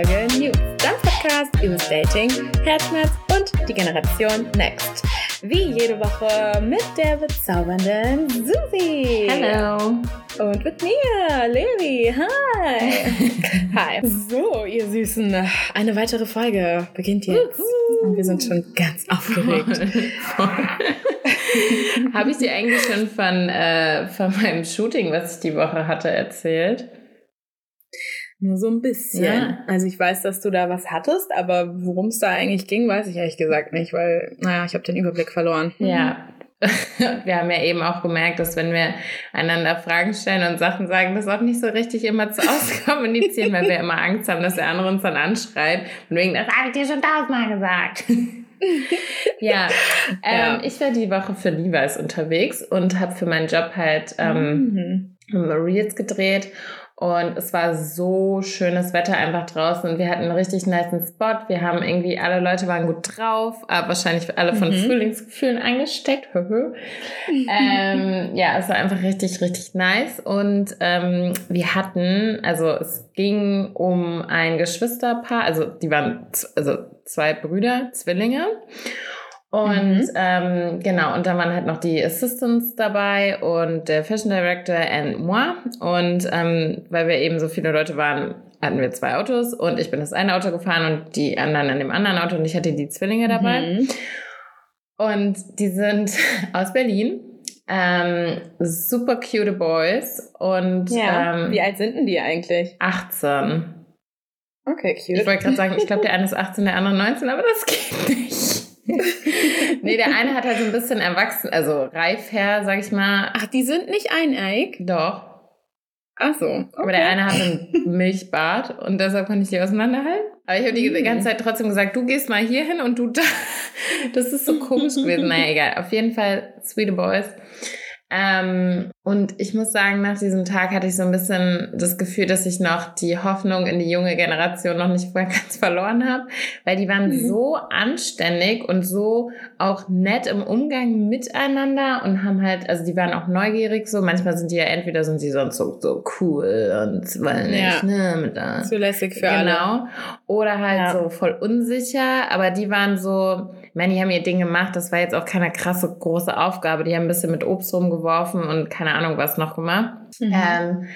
Folge News, dein Podcast über Dating, Herzschmerz und die Generation Next. Wie jede Woche mit der bezaubernden Susi. Hallo. Und mit mir, Levi. Hi. Hi. So, ihr Süßen, eine weitere Folge beginnt jetzt. Und wir sind schon ganz aufgeregt. Habe ich dir eigentlich schon von, äh, von meinem Shooting, was ich die Woche hatte, erzählt? Nur so ein bisschen. Ja. Also ich weiß, dass du da was hattest, aber worum es da eigentlich ging, weiß ich ehrlich gesagt nicht, weil, naja, ich habe den Überblick verloren. Ja. Wir haben ja eben auch gemerkt, dass wenn wir einander Fragen stellen und Sachen sagen, das auch nicht so richtig immer zu auskommunizieren, weil wir immer Angst haben, dass der andere uns dann anschreit und wegen, das habe ich dir schon tausendmal gesagt. ja, ähm, Ja. ich war die Woche für Levi's unterwegs und habe für meinen Job halt ähm, Mhm. Reels gedreht und es war so schönes Wetter einfach draußen wir hatten einen richtig niceen Spot. Wir haben irgendwie, alle Leute waren gut drauf, aber wahrscheinlich alle von Mhm. Frühlingsgefühlen angesteckt. Ähm, ja, es war einfach richtig, richtig nice und ähm, wir hatten, also es ging um ein Geschwisterpaar, also die waren, also zwei Brüder, Zwillinge. Und Mhm. ähm, genau, und dann waren halt noch die Assistants dabei und der Fashion Director and moi. Und ähm, weil wir eben so viele Leute waren, hatten wir zwei Autos und ich bin das eine Auto gefahren und die anderen in dem anderen Auto und ich hatte die Zwillinge dabei. Mhm. Und die sind aus Berlin. Ähm, super cute Boys und Ja. ähm, Wie alt sind denn die eigentlich? 18. Okay, Ich cute. wollte gerade sagen, ich glaube, der eine ist 18, der andere 19, aber das geht nicht. nee, der eine hat halt so ein bisschen erwachsen, also reif her, sag ich mal. Ach, die sind nicht eineig? Doch. Ach so. Okay. Aber der eine hat einen Milchbart und deshalb konnte ich die auseinanderhalten. Aber ich habe die Mhm. ganze Zeit trotzdem gesagt, du gehst mal hier hin und du da. Das ist so komisch gewesen. Naja, egal. Auf jeden Fall, sweet boys. Ähm, und ich muss sagen, nach diesem Tag hatte ich so ein bisschen das Gefühl, dass ich noch die Hoffnung in die junge Generation noch nicht ganz verloren habe, weil die waren Mhm. so anständig und so auch nett im Umgang miteinander und haben halt, also die waren auch neugierig so. Manchmal sind die ja entweder sind sie sonst so, so cool und wollen nicht, Ja. ne, mit da. Zulässig für alle. Genau. Oder halt Ja. so voll unsicher, aber die waren so, ich meine, die haben ihr Ding gemacht, das war jetzt auch keine krasse große Aufgabe. Die haben ein bisschen mit Obst rumgeworfen und keine Ahnung was noch gemacht. Mhm. Ähm,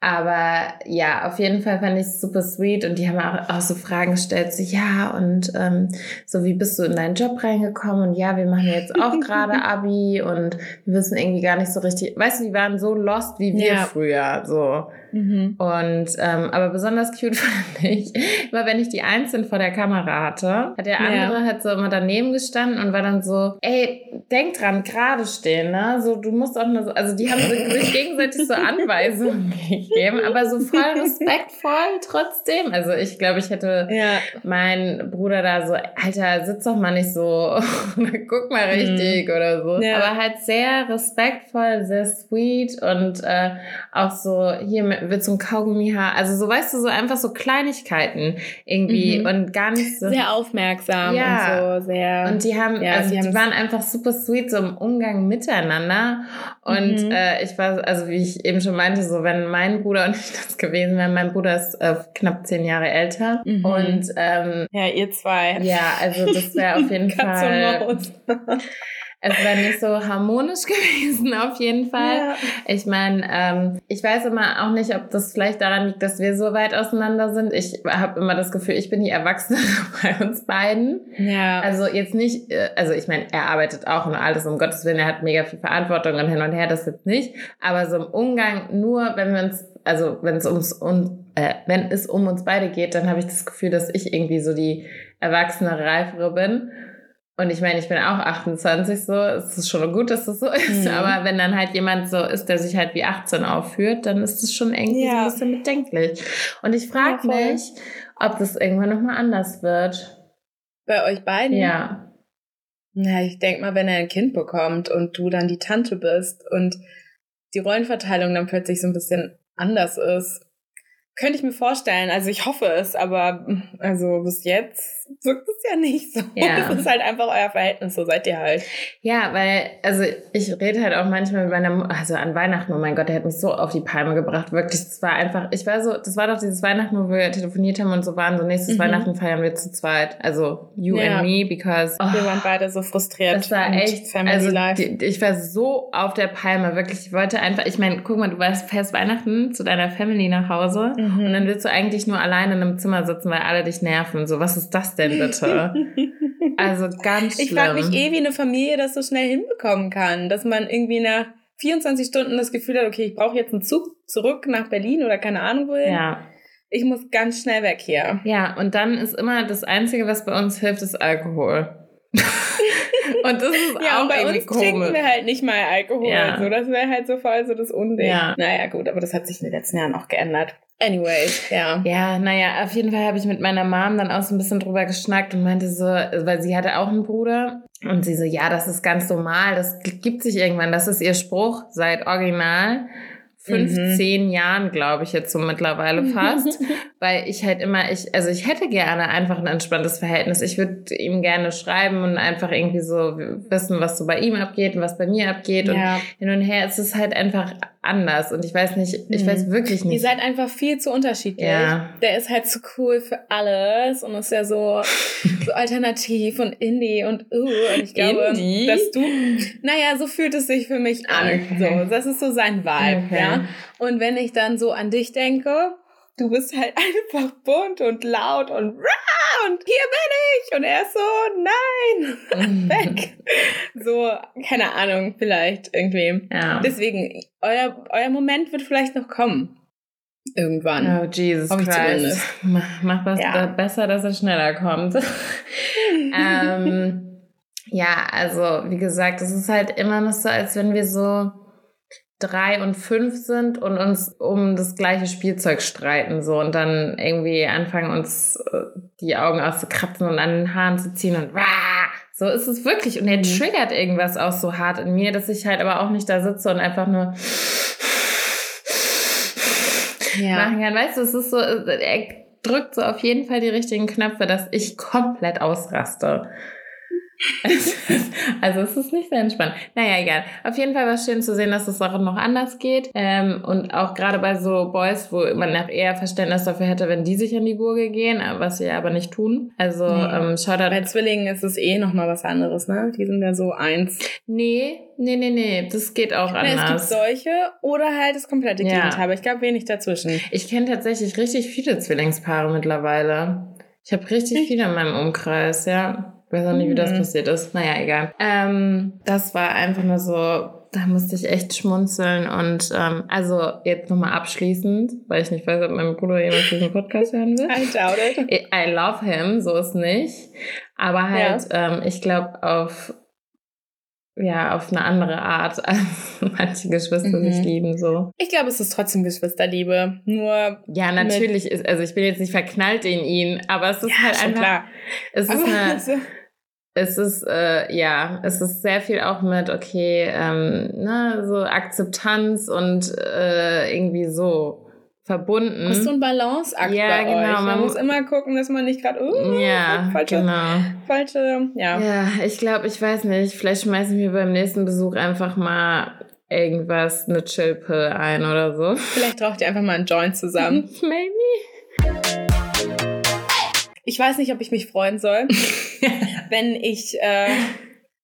aber ja, auf jeden Fall fand ich es super sweet und die haben auch, auch so Fragen gestellt, so ja und ähm, so wie bist du in deinen Job reingekommen und ja, wir machen jetzt auch gerade Abi und wir wissen irgendwie gar nicht so richtig, weißt du, die waren so lost wie wir Ja. früher, so. Mhm. Und ähm, aber besonders cute fand ich, immer wenn ich die einzeln vor der Kamera hatte, hat der Ja. andere halt so immer daneben gestanden und war dann so, ey, denk dran, gerade stehen, ne? So, du musst auch nur so, also die haben sich gegenseitig so Anweisungen gegeben, aber so voll respektvoll trotzdem. Also ich glaube, ich hätte Ja. mein Bruder da so, Alter, sitz doch mal nicht so, guck mal richtig oder so. Mhm. Ja. Aber halt sehr respektvoll, sehr sweet und äh, auch so, hier mit- willst du ein Kaugummi haben? Also so, weißt du, so einfach so Kleinigkeiten irgendwie Mhm. und gar nicht so. Sehr aufmerksam Ja. und so sehr. Und die haben, Ja, also die die, waren einfach super sweet so im Umgang miteinander. Und Mhm. äh, ich war, also wie ich eben schon meinte, so wenn mein Bruder und ich das gewesen wären, mein Bruder ist äh, knapp zehn Jahre älter. Mhm. Und ähm, ja, ihr zwei. ja, also das wäre auf jeden Fall. Es wäre nicht so harmonisch gewesen, auf jeden Fall. Ja. Ich meine, ähm, ich weiß immer auch nicht, ob das vielleicht daran liegt, dass wir so weit auseinander sind. Ich habe immer das Gefühl, ich bin die Erwachsene bei uns beiden. Ja. Also jetzt nicht, äh, also ich meine, er arbeitet auch und alles, um Gottes Willen, er hat mega viel Verantwortung und hin und her, das jetzt nicht. Aber so im Umgang, nur wenn wir uns, also wenn es ums und äh, wenn es um uns beide geht, dann habe ich das Gefühl, dass ich irgendwie so die erwachsene, reifere bin. Und ich meine, ich bin auch 28 so, es ist schon gut, dass das so ist, Mhm. aber wenn dann halt jemand so ist, der sich halt wie 18 aufführt, dann ist es schon irgendwie so Ja. ein bisschen bedenklich. Und ich frage Ja, mich, ob das irgendwann nochmal anders wird. Bei euch beiden? Ja. Ja, ich denk mal, wenn er ein Kind bekommt und du dann die Tante bist und die Rollenverteilung dann plötzlich so ein bisschen anders ist, könnte ich mir vorstellen. Also ich hoffe es, aber also bis jetzt wirkt es ja nicht so. Ja. Das ist halt einfach euer Verhältnis, so seid ihr halt. Ja, weil, also ich rede halt auch manchmal mit meiner, Mu- also an Weihnachten, oh mein Gott, der hat mich so auf die Palme gebracht, wirklich, das war einfach, ich war so, das war doch dieses Weihnachten, wo wir telefoniert haben und so waren, so nächstes Mhm. Weihnachten feiern wir zu zweit, also you Ja. and me, because, oh, Wir waren beide so frustriert. das war echt, Family also Life. die, ich war so auf der Palme, wirklich, ich wollte einfach, ich meine, guck mal, du warst fest Weihnachten zu deiner Family nach Hause Mhm. und dann willst du eigentlich nur alleine in einem Zimmer sitzen, weil alle dich nerven, so, was ist das denn bitte? Also ganz schlimm. Ich frage mich eh, wie eine Familie das so schnell hinbekommen kann, dass man irgendwie nach 24 Stunden das Gefühl hat, okay, ich brauche jetzt einen Zug zurück nach Berlin oder keine Ahnung wohin. Ja. Ich muss ganz schnell weg hier. Ja, und dann ist immer das Einzige, was bei uns hilft, ist Alkohol. und das ist Ja, auch und bei irgendwie uns trinken komisch. wir halt nicht mal Alkohol. Ja. So, das wäre halt so voll so das Unding. Ja. Naja, gut, aber das hat sich in den letzten Jahren auch geändert. Anyways, ja. Ja, naja, auf jeden Fall habe ich mit meiner Mom dann auch so ein bisschen drüber geschnackt und meinte so, weil sie hatte auch einen Bruder und sie so, ja, das ist ganz normal, das gibt sich irgendwann, das ist ihr Spruch seit original 15 Jahren, glaube ich, jetzt so mittlerweile fast, weil ich halt immer, ich, also ich hätte gerne einfach ein entspanntes Verhältnis. Ich würde ihm gerne schreiben und einfach irgendwie so wissen, was so bei ihm abgeht und was bei mir abgeht und ja. hin und her. Es ist halt einfach anders und ich weiß nicht, ich Mhm. weiß wirklich Ihr nicht. seid einfach viel zu unterschiedlich. Ja. Der ist halt zu cool für alles und ist ja so, so alternativ und Indie und uh, und ich glaube, Indie? dass du, naja, so fühlt es sich für mich an. Okay. So, das ist so sein Vibe, Okay. ja. Und wenn ich dann so an dich denke, du bist halt einfach bunt und laut und rah, und hier bin ich und er ist so, nein, weg. So, keine Ahnung, vielleicht irgendwie. Ja. Deswegen, euer, euer Moment wird vielleicht noch kommen. Irgendwann. Oh, Jesus Hoffe Christ. mach was Ja. da besser, dass er schneller kommt. ähm, ja, also, wie gesagt, es ist halt immer noch so, als wenn wir so drei und fünf sind und uns um das gleiche Spielzeug streiten so und dann irgendwie anfangen uns äh, die Augen auszukratzen und an den Haaren zu ziehen und wah, so ist es wirklich und er Mhm. triggert irgendwas auch so hart in mir, dass ich halt aber auch nicht da sitze und einfach nur machen kann. Weißt du, es ist so, er drückt so auf jeden Fall die richtigen Knöpfe, dass ich komplett ausraste. Also es ist nicht sehr entspannt. Naja, egal. Auf jeden Fall war es schön zu sehen, dass es auch noch anders geht. Ähm, und auch gerade bei so Boys, wo man auch eher Verständnis dafür hätte, wenn die sich an die Gurgel gehen, äh, was sie aber nicht tun. Also Nee. ähm, Shoutout. Bei Zwillingen ist es eh nochmal was anderes, ne? Die sind ja so eins. Nee, nee, nee, nee. Das geht auch Ne, es gibt anders. solche oder halt das komplette Ja. Gegenteil. Aber ich glaube wenig dazwischen. Ich kenne tatsächlich richtig viele Zwillingspaare mittlerweile. Ich habe richtig viele in meinem Umkreis, ja. Ich weiß auch nicht, wie das Mhm. passiert ist. Naja, egal. Ähm, das war einfach nur so, da musste ich echt schmunzeln. Und ähm, also jetzt nochmal abschließend, weil ich nicht weiß, ob mein Bruder jemals diesen Podcast hören will. I doubt it. I love him, so ist nicht. Aber halt, ähm, ich glaube, auf ja, auf eine andere Art, als manche Geschwister Mhm. sich lieben, so. Ich glaube, es ist trotzdem Geschwisterliebe. Nur, Ja, natürlich ist, also ich bin jetzt nicht verknallt in ihn, aber es ist halt schon einfach, klar. es ist Aber eine, so, es ist, äh, ja, es ist sehr viel auch mit, okay, ähm, ne, so Akzeptanz und äh, irgendwie so verbunden. ist so ein Balanceakt Ja, bei genau, euch. Man, man muss mu- immer gucken, dass man nicht gerade, uh, ja, falsche, genau. falsche, ja. Ja, ich glaube, ich weiß nicht, vielleicht schmeißen wir beim nächsten Besuch einfach mal irgendwas, eine Chillpill ein oder so. Vielleicht raucht ihr einfach mal einen Joint zusammen. Maybe. Ich weiß nicht, ob ich mich freuen soll, wenn ich äh,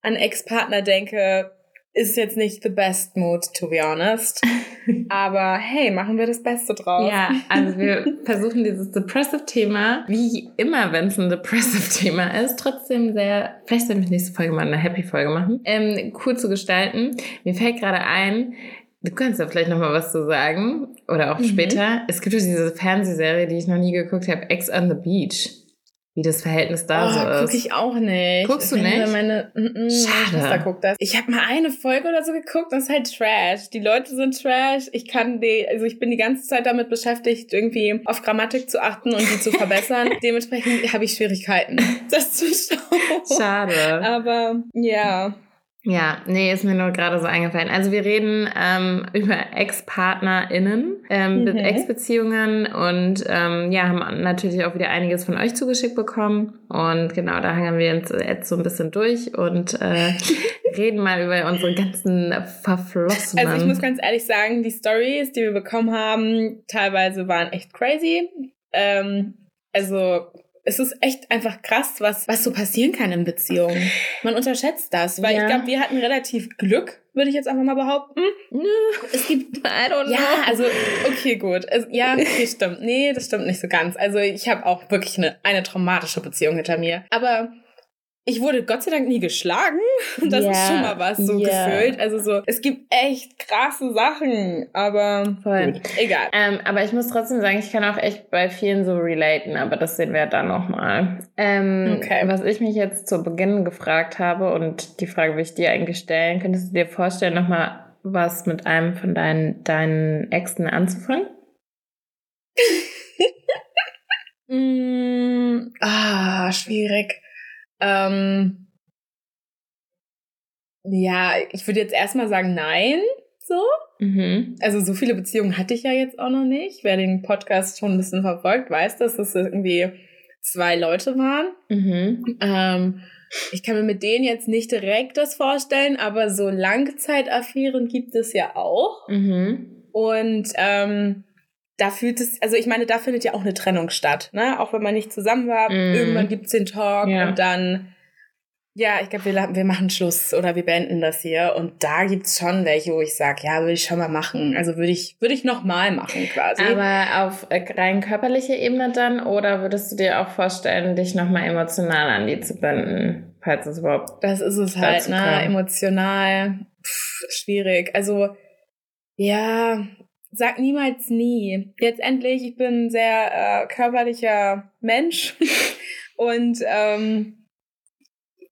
an Ex-Partner denke, ist jetzt nicht the best mood, to be honest. Aber hey, machen wir das Beste draus. Ja, also wir versuchen dieses Depressive-Thema, wie immer, wenn es ein Depressive-Thema ist, trotzdem sehr, vielleicht sollten wir nächste Folge mal eine Happy-Folge machen, ähm, cool zu gestalten. Mir fällt gerade ein, du kannst ja vielleicht noch mal was zu sagen oder auch Mhm. später. Es gibt ja diese Fernsehserie, die ich noch nie geguckt habe, Ex on the Beach. Wie das Verhältnis da oh, so ist. guck ich auch nicht. Guckst du nicht? Meine, mm, mm, Schade. Schwester guckt das. Ich habe mal eine Folge oder so geguckt, das ist halt Trash. Die Leute sind Trash. Ich kann die, also ich bin die ganze Zeit damit beschäftigt, irgendwie auf Grammatik zu achten und die zu verbessern. Dementsprechend habe ich Schwierigkeiten, das zu schauen. Schade. Aber ja. Ja, nee, ist mir nur gerade so eingefallen. Also wir reden ähm, über Ex-PartnerInnen ähm, Mhm. mit Ex-Beziehungen und ähm, ja, haben natürlich auch wieder einiges von euch zugeschickt bekommen. Und genau, da hangen wir uns jetzt so ein bisschen durch und äh, reden mal über unsere ganzen Verflossenen. Also ich muss ganz ehrlich sagen, die Stories, die wir bekommen haben, teilweise waren echt crazy. Ähm, also es ist echt einfach krass, was, was so passieren kann in Beziehungen. Man unterschätzt das, weil Ja. ich glaube, wir hatten relativ Glück, würde ich jetzt einfach mal behaupten. Es gibt I don't know. Ja, also, okay, gut. Es, ja, okay, stimmt. Nee, das stimmt nicht so ganz. Also, ich habe auch wirklich eine, eine traumatische Beziehung hinter mir. Aber ich wurde Gott sei Dank nie geschlagen. Das Ja, ist schon mal was so ja. gefühlt. Also, so, es gibt echt krasse Sachen. Aber, Voll. egal. Ähm, aber ich muss trotzdem sagen, ich kann auch echt bei vielen so relaten, aber das sehen wir dann nochmal. Ähm, Okay. Was ich mich jetzt zu Beginn gefragt habe und die Frage will ich dir eigentlich stellen, könntest du dir vorstellen, nochmal was mit einem von deinen, deinen Exen anzufangen? Mm, ah, schwierig. Ähm, ja, ich würde jetzt erstmal sagen, nein. So. Mhm. Also so viele Beziehungen hatte ich ja jetzt auch noch nicht. Wer den Podcast schon ein bisschen verfolgt, weiß, dass das irgendwie zwei Leute waren. Mhm. Ähm, ich kann mir mit denen jetzt nicht direkt das vorstellen, aber so Langzeitaffären gibt es ja auch. Mhm. Und ähm, da fühlt es, also ich meine, da findet ja auch eine Trennung statt, ne? Auch wenn man nicht zusammen war, Mhm. irgendwann gibt's den Talk Ja. und dann, ja, ich glaube, wir, wir machen Schluss oder wir beenden das hier. Und da gibt's schon welche, wo ich sage, ja, würde ich schon mal machen. Also würde ich, würde ich nochmal machen quasi. Aber auf äh, rein körperlicher Ebene dann oder würdest du dir auch vorstellen, dich nochmal emotional an die zu binden, falls es überhaupt Das ist es halt, ne? kam. Emotional. Pff, schwierig. Also, ja, sag niemals nie. Letztendlich, ich bin ein sehr äh, körperlicher Mensch und ähm,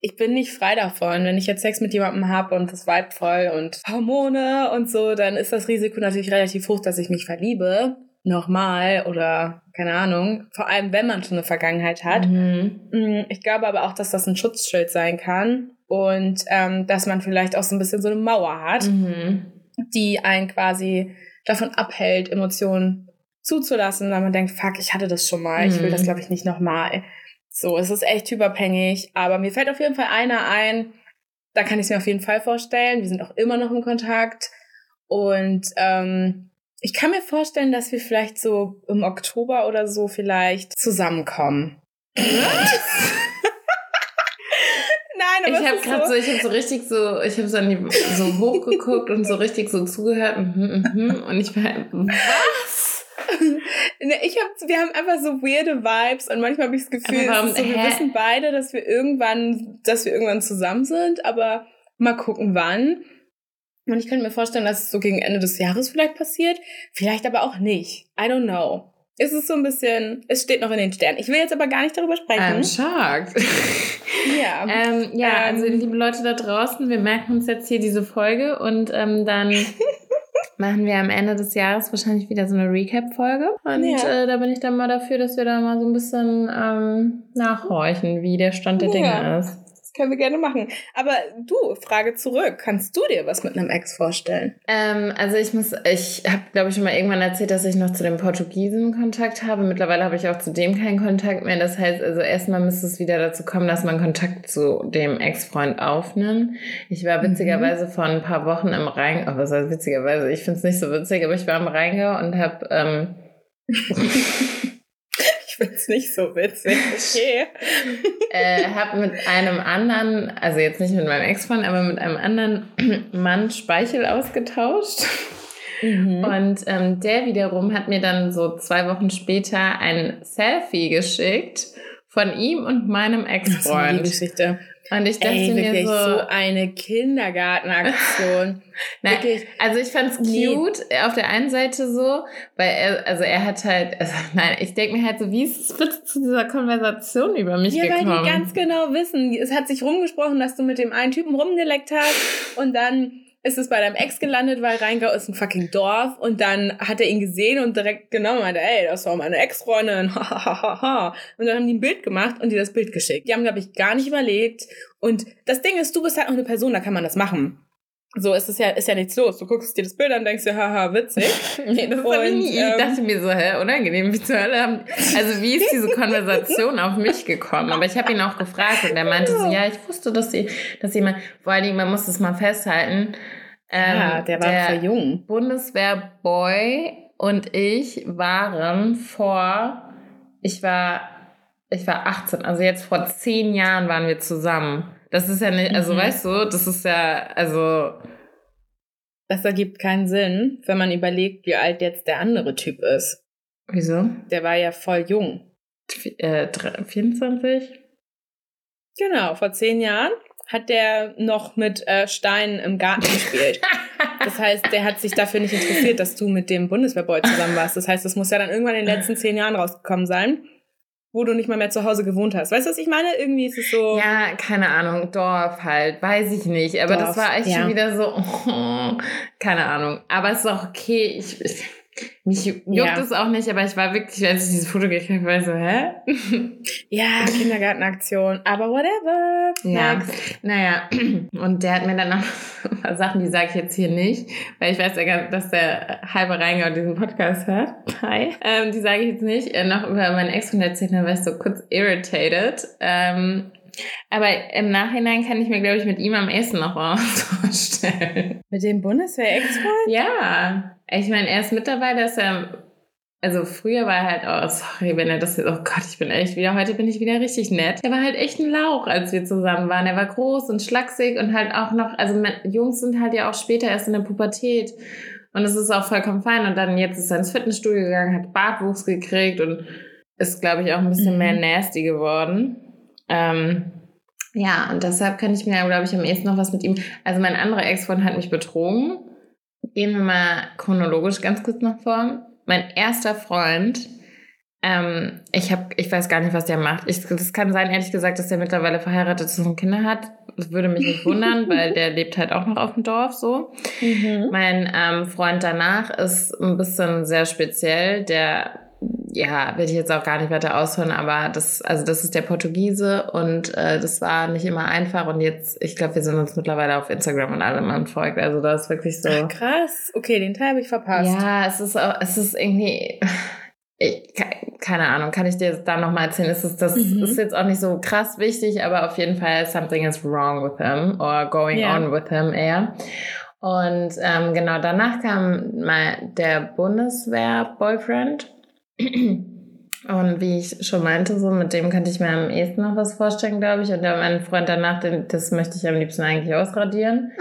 ich bin nicht frei davon. Wenn ich jetzt Sex mit jemandem habe und das Vibe voll und Hormone und so, dann ist das Risiko natürlich relativ hoch, dass ich mich verliebe. Nochmal oder keine Ahnung. Vor allem, wenn man schon eine Vergangenheit hat. Mhm. Mm, Ich glaube aber auch, dass das ein Schutzschild sein kann und ähm, dass man vielleicht auch so ein bisschen so eine Mauer hat, Mhm. die einen quasi davon abhält, Emotionen zuzulassen, weil man denkt, fuck, ich hatte das schon mal, ich will Mhm. das glaube ich nicht nochmal. So, es ist echt typabhängig, aber mir fällt auf jeden Fall einer ein, da kann ich es mir auf jeden Fall vorstellen. Wir sind auch immer noch in Kontakt und ähm, ich kann mir vorstellen, dass wir vielleicht so im Oktober oder so vielleicht zusammenkommen. Nein, aber Ich habe gerade so, ich habe so richtig so, ich habe so, an die- so hochgeguckt und so richtig so zugehört mhm, mhm, und ich war, was? Ne, ich hab, wir haben einfach so weirde Vibes und manchmal habe ich das Gefühl, warum- so, wir hä? wissen beide, dass wir irgendwann, dass wir irgendwann zusammen sind, aber mal gucken wann. Und ich könnte mir vorstellen, dass es so gegen Ende des Jahres vielleicht passiert, vielleicht aber auch nicht. I don't know. Es ist so ein bisschen, es steht noch in den Sternen. Ich will jetzt aber gar nicht darüber sprechen. I'm shocked. ja. ähm, ja, Ähm. also liebe Leute da draußen, wir merken uns jetzt hier diese Folge und ähm, dann machen wir am Ende des Jahres wahrscheinlich wieder so eine Recap-Folge. Und Ja. äh, da bin ich dann mal dafür, dass wir da mal so ein bisschen ähm, nachhorchen, wie der Stand der Dinge Ja. ist. Können wir gerne machen. Aber du, Frage zurück. Kannst du dir was mit einem Ex vorstellen? Ähm, also ich muss, ich habe, glaube ich, schon mal irgendwann erzählt, dass ich noch zu den Portugiesen Kontakt habe. Mittlerweile habe ich auch zu dem keinen Kontakt mehr. Das heißt, also erstmal müsste es wieder dazu kommen, dass man Kontakt zu dem Ex-Freund aufnimmt. Ich war Mhm. witzigerweise vor ein paar Wochen im Rhein, oh, was heißt witzigerweise? Ich finde es nicht so witzig, aber ich war im Rheingau und habe ähm, Ich find's nicht so witzig. Okay. äh, hab mit einem anderen, also jetzt nicht mit meinem Ex-Freund, aber mit einem anderen Mann Speichel ausgetauscht. Mhm. Und ähm, der wiederum hat mir dann so zwei Wochen später ein Selfie geschickt von ihm und meinem Das ist eine Ex-Freund. Geschichte. Und ich dachte Ey, mir so, so eine Kindergartenaktion. nein, wirklich. also ich fand's Nee. cute auf der einen Seite so, weil er, also er hat halt, also nein, ich denke mir halt so, wie ist es bitte zu dieser Konversation über mich Ja, weil gekommen? die ganz genau wissen. Es hat sich rumgesprochen, dass du mit dem einen Typen rumgeleckt hast und dann ist es bei deinem Ex gelandet, weil Rheingau ist ein fucking Dorf und dann hat er ihn gesehen und direkt genommen und meinte, ey, das war meine Ex-Freundin, und dann haben die ein Bild gemacht und dir das Bild geschickt. Die haben, glaube ich, gar nicht überlegt und das Ding ist, du bist halt auch eine Person, da kann man das machen. So ist es ja, ist ja nichts los. Du guckst dir das Bild an, denkst dir, haha, witzig. nee, das und, ich nie. Ähm, ich dachte mir so, hä, unangenehm, wie zur Hölle haben, also wie ist diese Konversation auf mich gekommen? Aber ich habe ihn auch gefragt und er meinte so, ja, ich wusste, dass sie, dass jemand, vor allen Dingen, man muss das mal festhalten, ähm, ja, der war der für jung. Bundeswehrboy und ich waren vor, ich war, ich war 18, also jetzt vor zehn Jahren waren wir zusammen. Das ist ja nicht, also mhm. weißt du, das ist ja, also. Das ergibt keinen Sinn, wenn man überlegt, wie alt jetzt der andere Typ ist. Wieso? Der war ja voll jung. Äh, 24? Genau, vor zehn Jahren hat der noch mit äh, Steinen im Garten gespielt. Das heißt, der hat sich dafür nicht interessiert, dass du mit dem Bundeswehrboy zusammen warst. Das heißt, das muss ja dann irgendwann in den letzten zehn Jahren rausgekommen sein wo du nicht mal mehr zu Hause gewohnt hast. Weißt du, was ich meine? Irgendwie ist es so. Ja, keine Ahnung, Dorf halt, weiß ich nicht. Aber Dorf, das war echt ja. schon wieder so, oh, keine Ahnung. Aber es ist auch okay. Ich, ich mich juckt ja. es auch nicht, aber ich war wirklich, als ich dieses Foto gekriegt habe, war ich so, hä? ja, Kindergartenaktion, aber whatever. Ja, naja, und der hat mir dann noch ein paar Sachen, die sage ich jetzt hier nicht, weil ich weiß ja, dass der halbe Rheingau diesen Podcast hört. Hi. Ähm, die sage ich jetzt nicht. Äh, noch über meinen Ex-Freund erzählt, dann war ich so kurz irritated. Ähm, aber im Nachhinein kann ich mir, glaube ich, mit ihm am ehesten noch was vorstellen. Mit dem Bundeswehr-Ex-Freund? Ja. Ich meine, er ist mittlerweile, ist er, also früher war er halt, oh, sorry, wenn er das jetzt, oh Gott, ich bin echt wieder, heute bin ich wieder richtig nett. Er war halt echt ein Lauch, als wir zusammen waren. Er war groß und schlaksig und halt auch noch, also Jungs sind halt ja auch später erst in der Pubertät. Und es ist auch vollkommen fein. Und dann jetzt ist er ins Fitnessstudio gegangen, hat Bartwuchs gekriegt und ist, glaube ich, auch ein bisschen mhm. mehr nasty geworden. Ähm, ja, und deshalb kann ich mir, glaube ich, am ehesten noch was mit ihm. Also mein anderer Ex-Freund hat mich betrogen. Gehen wir mal chronologisch ganz kurz nach vor. Mein erster Freund, ähm, ich habe, ich weiß gar nicht, was der macht. Ich, das kann sein, ehrlich gesagt, dass der mittlerweile verheiratet ist und Kinder hat. Das würde mich nicht wundern, weil der lebt halt auch noch auf dem Dorf so. Mhm. Mein ähm, Freund danach ist ein bisschen sehr speziell. Der ja, will ich jetzt auch gar nicht weiter ausholen, aber das, also das ist der Portugiese und äh, das war nicht immer einfach und jetzt, ich glaube, wir sind uns mittlerweile auf Instagram und allem entfolgt. Also das ist wirklich so. Ach, krass, okay, den Teil habe ich verpasst. Ja, es ist auch, es ist irgendwie. Ich, keine Ahnung, kann ich dir da nochmal erzählen? Es ist, das mhm. ist jetzt auch nicht so krass wichtig, aber auf jeden Fall something is wrong with him or going yeah. on with him eher. Und ähm, genau danach kam mal der Bundeswehr-Boyfriend und wie ich schon meinte, so mit dem könnte ich mir am ehesten noch was vorstellen, glaube ich. Und ja, mein Freund danach, den, das möchte ich am liebsten eigentlich ausradieren.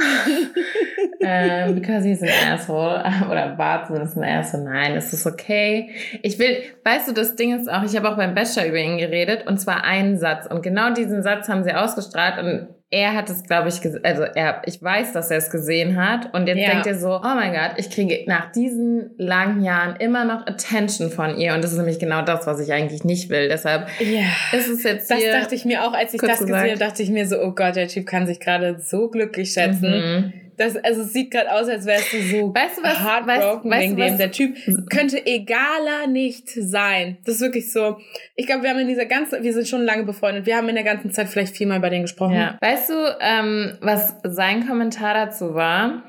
ähm, because he's an asshole. Oder war zumindest ein Asshole. Nein, es ist okay. Ich will, weißt du, das Ding ist auch, ich habe auch beim Bachelor über ihn geredet und zwar einen Satz. Und genau diesen Satz haben sie ausgestrahlt und er hat es, glaube ich, also er, ich weiß, dass er es gesehen hat und jetzt ja. denkt er so, oh mein Gott, ich kriege nach diesen langen Jahren immer noch Attention von ihr und das ist nämlich genau das, was ich eigentlich nicht will. Deshalb ja. ist es jetzt Das dachte ich mir auch, als ich das gesagt. gesehen habe, dachte ich mir so, oh Gott, der Typ kann sich gerade so glücklich schätzen. Mhm. Das, also es sieht gerade aus, als wärst du so weißt du was, heartbroken weißt, wegen weißt, dem. Der Typ könnte egaler nicht sein. Das ist wirklich so. Ich glaube, wir haben in dieser ganzen, wir sind schon lange befreundet. Wir haben in der ganzen Zeit vielleicht viermal bei denen gesprochen. Ja. Weißt du, ähm, was sein Kommentar dazu war?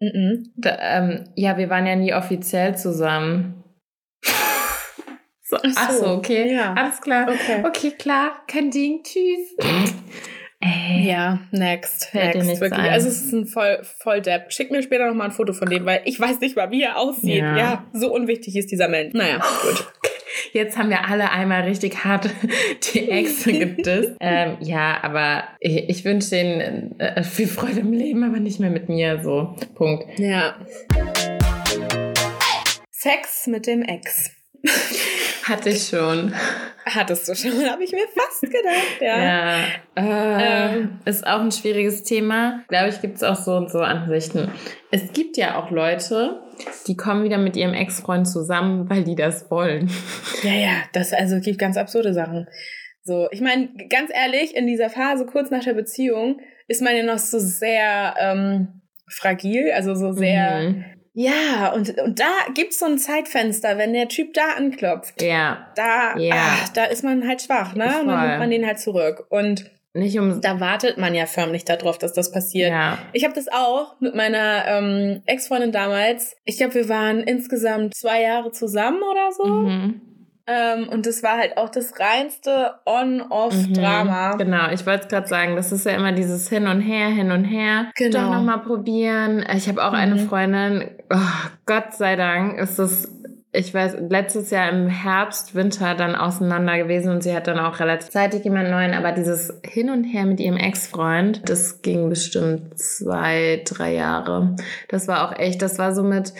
Mm -mm. Da, ähm, ja, wir waren ja nie offiziell zusammen. so. ach so, okay. Ja. Alles klar. Okay. okay, klar. Kein Ding. Tschüss. Ey, ja, next. Fällt next. Wirklich. Ein. Also es ist ein voll, voll Depp. Schick mir später noch mal ein Foto von dem, weil ich weiß nicht mal, wie er aussieht. Ja, ja so unwichtig ist dieser Mensch. Naja, gut. Jetzt haben wir alle einmal richtig hart die Äxte gedisst. ähm, ja, aber ich, ich wünsche denen äh, viel Freude im Leben, aber nicht mehr mit mir. So, Punkt. Ja. Sex mit dem Ex. Hatte ich schon. Hattest du schon, habe ich mir fast gedacht, ja. Ja, äh, ähm. ist auch ein schwieriges Thema. Glaube ich, gibt es auch so und so Ansichten. Es gibt ja auch Leute, die kommen wieder mit ihrem Ex-Freund zusammen, weil die das wollen. Ja, ja, das also gibt ganz absurde Sachen. So, ich meine, ganz ehrlich, in dieser Phase kurz nach der Beziehung ist man ja noch so sehr ähm, fragil, also so sehr. Mhm. Ja, und, und da gibt's so ein Zeitfenster, wenn der Typ da anklopft. Ja. Da, ja. Ach, da ist man halt schwach, ne? Und dann nimmt man den halt zurück. Und nicht um. Da wartet man ja förmlich darauf, dass das passiert. Ja. Ich habe das auch mit meiner ähm, Ex-Freundin damals. Ich glaube, wir waren insgesamt zwei Jahre zusammen oder so. Mhm. Ähm, und das war halt auch das reinste On-Off-Drama. Mhm, genau, ich wollte es gerade sagen, das ist ja immer dieses Hin und Her, Hin und Her. Genau. Doch nochmal probieren. Ich habe auch mhm. eine Freundin, oh, Gott sei Dank ist es ich weiß, letztes Jahr im Herbst, Winter dann auseinander gewesen und sie hat dann auch relativ zeitig jemand neuen, aber dieses Hin und Her mit ihrem Ex-Freund, das ging bestimmt zwei, drei Jahre. Das war auch echt, das war so mit,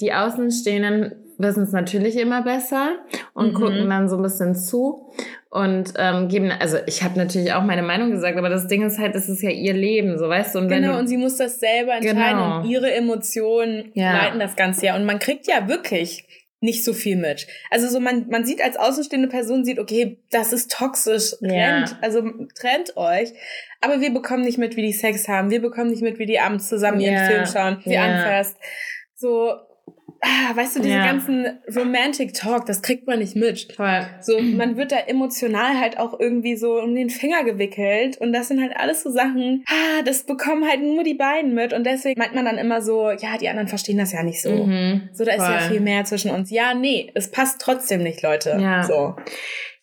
die Außenstehenden wissen es natürlich immer besser und mhm. gucken dann so ein bisschen zu und ähm, geben, also ich habe natürlich auch meine Meinung gesagt, aber das Ding ist halt, es ist ja ihr Leben, so weißt du. Und genau, du, und sie muss das selber entscheiden genau. und ihre Emotionen ja. leiten das Ganze ja. Und man kriegt ja wirklich nicht so viel mit. Also so man, man sieht als außenstehende Person, sieht, okay, das ist toxisch, trennt, ja. also trennt euch. Aber wir bekommen nicht mit, wie die Sex haben. Wir bekommen nicht mit, wie die abends zusammen ihren ja. Film schauen, wie ja. anfasst. So, ah, weißt du, diese ja. ganzen Romantic Talk, das kriegt man nicht mit. Voll. So, man wird da emotional halt auch irgendwie so um den Finger gewickelt und das sind halt alles so Sachen, ah, das bekommen halt nur die beiden mit und deswegen meint man dann immer so, ja, die anderen verstehen das ja nicht so. Mhm, so, da voll. ist ja viel mehr zwischen uns. Ja, nee, es passt trotzdem nicht, Leute. Ja. So.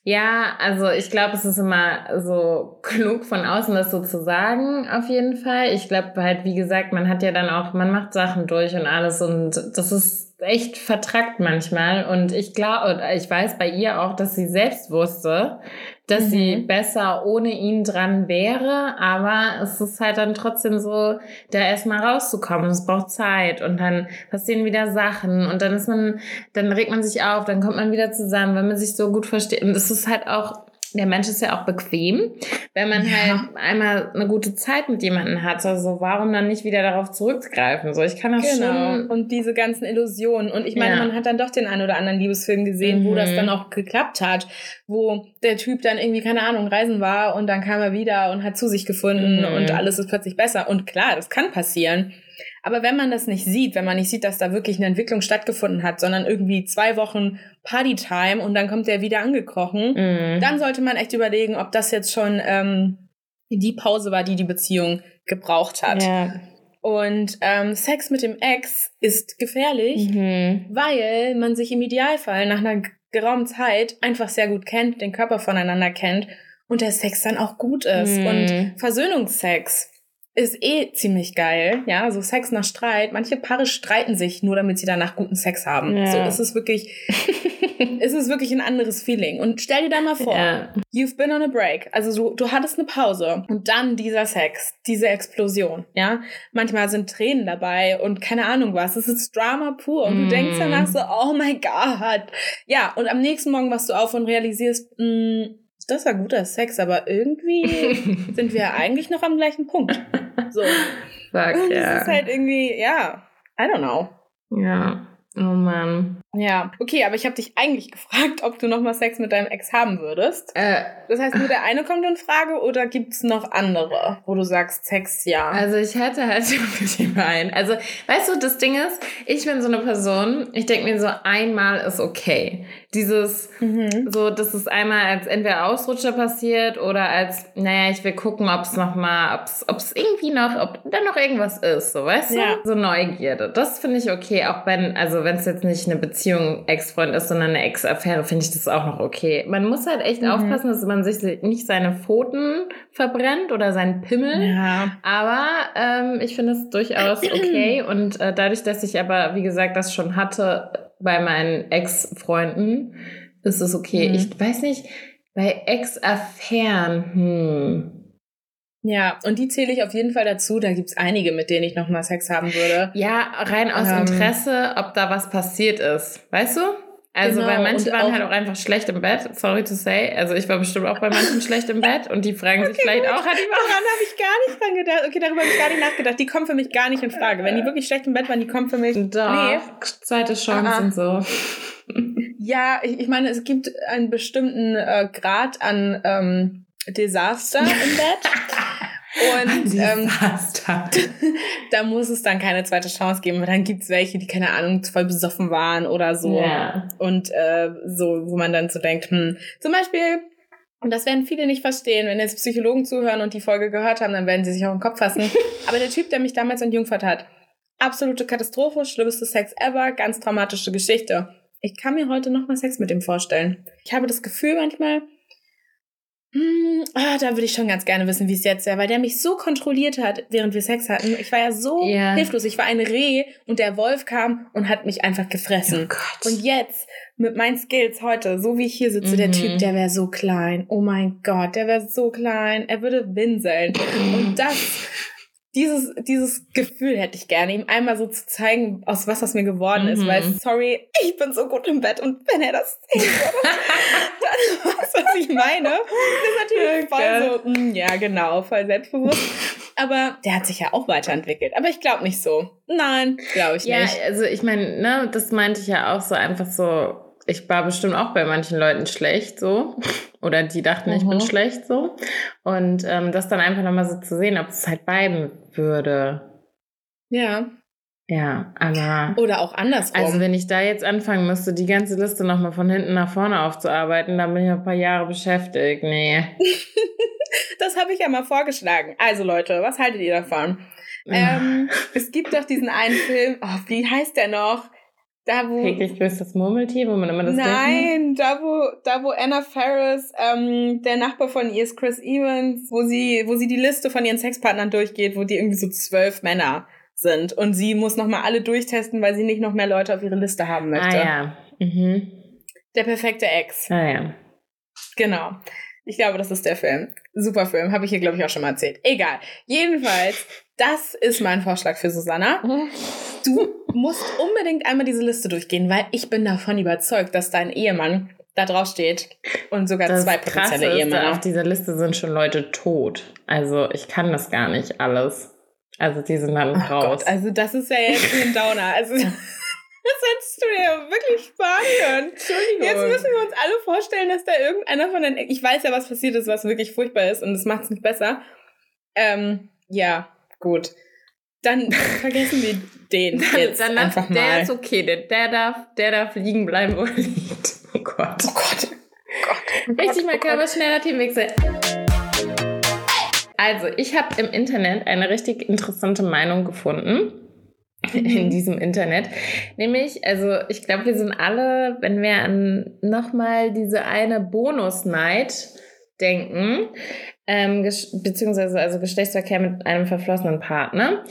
Ja, also ich glaube, es ist immer so klug von außen, das so zu sagen, auf jeden Fall. Ich glaube halt, wie gesagt, man hat ja dann auch, man macht Sachen durch und alles und das ist echt vertrackt manchmal. Und ich glaube, ich weiß bei ihr auch, dass sie selbst wusste, dass mhm. sie besser ohne ihn dran wäre. Aber es ist halt dann trotzdem so, da erstmal rauszukommen. Es braucht Zeit und dann passieren wieder Sachen und dann ist man, dann regt man sich auf, dann kommt man wieder zusammen, wenn man sich so gut versteht. Und es ist halt auch der Mensch ist ja auch bequem, wenn man ja. halt einmal eine gute Zeit mit jemandem hat. Also warum dann nicht wieder darauf zurückgreifen? So, ich kann das genau. schon. Und diese ganzen Illusionen. Und ich meine, ja. man hat dann doch den einen oder anderen Liebesfilm gesehen, mhm. wo das mhm. dann auch geklappt hat, wo der Typ dann irgendwie, keine Ahnung, reisen war und dann kam er wieder und hat zu sich gefunden mhm. und alles ist plötzlich besser. Und klar, das kann passieren. Aber wenn man das nicht sieht, wenn man nicht sieht, dass da wirklich eine Entwicklung stattgefunden hat, sondern irgendwie zwei Wochen Partytime und dann kommt der wieder angekrochen, mhm. dann sollte man echt überlegen, ob das jetzt schon ähm, die Pause war, die die Beziehung gebraucht hat. Ja. Und ähm, Sex mit dem Ex ist gefährlich, mhm. weil man sich im Idealfall nach einer geraumen Zeit einfach sehr gut kennt, den Körper voneinander kennt und der Sex dann auch gut ist. Mhm. Und Versöhnungsex ist eh ziemlich geil, ja, so Sex nach Streit. Manche Paare streiten sich nur, damit sie danach guten Sex haben. Ja. So, es ist wirklich, es ist wirklich ein anderes Feeling. Und stell dir da mal vor, ja. you've been on a break. Also du, du hattest eine Pause und dann dieser Sex, diese Explosion, ja. Manchmal sind Tränen dabei und keine Ahnung was. Es ist Drama pur und mm. du denkst danach so, oh mein Gott. Ja, und am nächsten Morgen wachst du auf und realisierst, mh, mm, das war guter Sex, aber irgendwie sind wir eigentlich noch am gleichen Punkt. So. Fuck, Und ja. Das ist halt irgendwie, ja, I don't know. Ja. Oh Mann. Ja, okay, aber ich habe dich eigentlich gefragt, ob du nochmal Sex mit deinem Ex haben würdest. Äh, das heißt, nur der eine kommt in Frage oder gibt's noch andere, wo du sagst, Sex ja? Also ich hätte halt wirklich immer einen. Also, weißt du, das Ding ist, ich bin so eine Person, ich denke mir so, einmal ist okay. Dieses, mhm. so, dass es einmal als entweder Ausrutscher passiert oder als, naja, ich will gucken, ob es nochmal, ob es irgendwie noch, ob da noch irgendwas ist, so, weißt ja. du? So Neugierde. Das finde ich okay, auch wenn, also wenn es jetzt nicht eine Beziehung Ex-Freund ist, sondern eine Ex-Affäre, finde ich das auch noch okay. Man muss halt echt mhm. aufpassen, dass man sich nicht seine Pfoten verbrennt oder seinen Pimmel. Ja. Aber ähm, ich finde es durchaus okay. Und äh, dadurch, dass ich aber, wie gesagt, das schon hatte bei meinen Ex-Freunden, ist es okay. Mhm. Ich weiß nicht, bei Ex-Affären, hm. Ja, und die zähle ich auf jeden Fall dazu. Da gibt's einige, mit denen ich nochmal Sex haben würde. Ja, rein aus ähm, Interesse, ob da was passiert ist. Weißt du? Also, genau, weil manche waren halt auch einfach schlecht im Bett, sorry to say. Also, ich war bestimmt auch bei manchen schlecht im Bett und die fragen okay, sich vielleicht gut. auch, hat die Daran habe ich gar nicht dran gedacht. Okay, darüber habe ich gar nicht nachgedacht. Die kommen für mich gar nicht in Frage. Wenn die wirklich schlecht im Bett waren, die kommen für mich. Doch, nee. zweite Chance Aha. und so. Ja, ich, ich meine, es gibt einen bestimmten äh, Grad an ähm, Desaster im Bett. Und ähm, da muss es dann keine zweite Chance geben, weil dann gibt's welche, die, keine Ahnung, voll besoffen waren oder so. Ja. Und äh, so, wo man dann so denkt, hm, zum Beispiel, und das werden viele nicht verstehen, wenn jetzt Psychologen zuhören und die Folge gehört haben, dann werden sie sich auch im Kopf fassen. Aber der Typ, der mich damals entjungfert hat, absolute Katastrophe, schlimmste Sex ever, ganz traumatische Geschichte. Ich kann mir heute noch mal Sex mit ihm vorstellen. Ich habe das Gefühl manchmal, hm, ah, da würde ich schon ganz gerne wissen, wie es jetzt wäre, weil der mich so kontrolliert hat, während wir Sex hatten. Ich war ja so Ja. hilflos. Ich war ein Reh und der Wolf kam und hat mich einfach gefressen. Gott. Und jetzt, mit meinen Skills heute, so wie ich hier sitze, der Mhm. Typ, der wäre so klein. Oh mein Gott, der wäre so klein. Er würde winseln. Und das, dieses, dieses Gefühl hätte ich gerne, ihm einmal so zu zeigen, aus was das mir geworden ist. Mhm. Weil, sorry, ich bin so gut im Bett und wenn er das sehen würde, dann weißt du, was ich meine. Das ist natürlich voll so, mm, ja, genau, voll selbstbewusst. Aber der hat sich ja auch weiterentwickelt. Aber ich glaube nicht so. Nein, glaube ich Ja, nicht. also ich meine, ne, das meinte ich ja auch so einfach so, ich war bestimmt auch bei manchen Leuten schlecht so. Oder die dachten, ich bin Mhm. schlecht so. Und ähm, das dann einfach nochmal so zu sehen, ob es halt bleiben würde. Ja. Ja, aber. Oder auch andersrum. Also wenn ich da jetzt anfangen müsste, die ganze Liste nochmal von hinten nach vorne aufzuarbeiten, dann bin ich ein paar Jahre beschäftigt. Nee. das habe ich ja mal vorgeschlagen. Also Leute, was haltet ihr davon? Ähm, es gibt doch diesen einen Film, oh, wie heißt der noch? Da wo Täglich grüßt das Murmeltier, wo man immer das Nein, da wo, da wo Anna Ferris, ähm, der Nachbar von ihr ist Chris Evans, wo sie, wo sie die Liste von ihren Sexpartnern durchgeht, wo die irgendwie so zwölf Männer sind und sie muss noch mal alle durchtesten, weil sie nicht noch mehr Leute auf ihre Liste haben Ah möchte. ja. Mhm. Der perfekte Ex. Ah ja. Genau. Ich glaube, das ist der Film. Super Film, habe ich hier, glaube ich, auch schon mal erzählt. Egal. Jedenfalls, das ist mein Vorschlag für Susanna. Du musst unbedingt einmal diese Liste durchgehen, weil ich bin davon überzeugt, dass dein Ehemann da drauf steht und sogar Das zwei potenzielle Ehemänner. auf dieser Liste sind schon Leute tot. Also ich kann das gar nicht alles. Also die sind dann Ach raus. Gott, also das ist ja jetzt ein Downer. Also das hättest du dir wirklich sparen können. Entschuldigung. Jetzt müssen wir uns alle vorstellen, dass da irgendeiner von den. Ich weiß ja, was passiert ist, was wirklich furchtbar ist und das macht es nicht besser. Ähm, ja, gut. Dann vergessen wir den jetzt dann einfach der mal. ist okay, der, der darf, der darf liegen bleiben, wo er liegt. Oh Gott. oh Gott. Oh Gott. Richtig mal Körper, schneller Teamwechsel. Also, ich habe im Internet eine richtig interessante Meinung gefunden. In diesem Internet. Nämlich, also ich glaube, wir sind alle, wenn wir an nochmal diese eine Bonus-Night denken, ähm, beziehungsweise also Geschlechtsverkehr mit einem verflossenen Partner,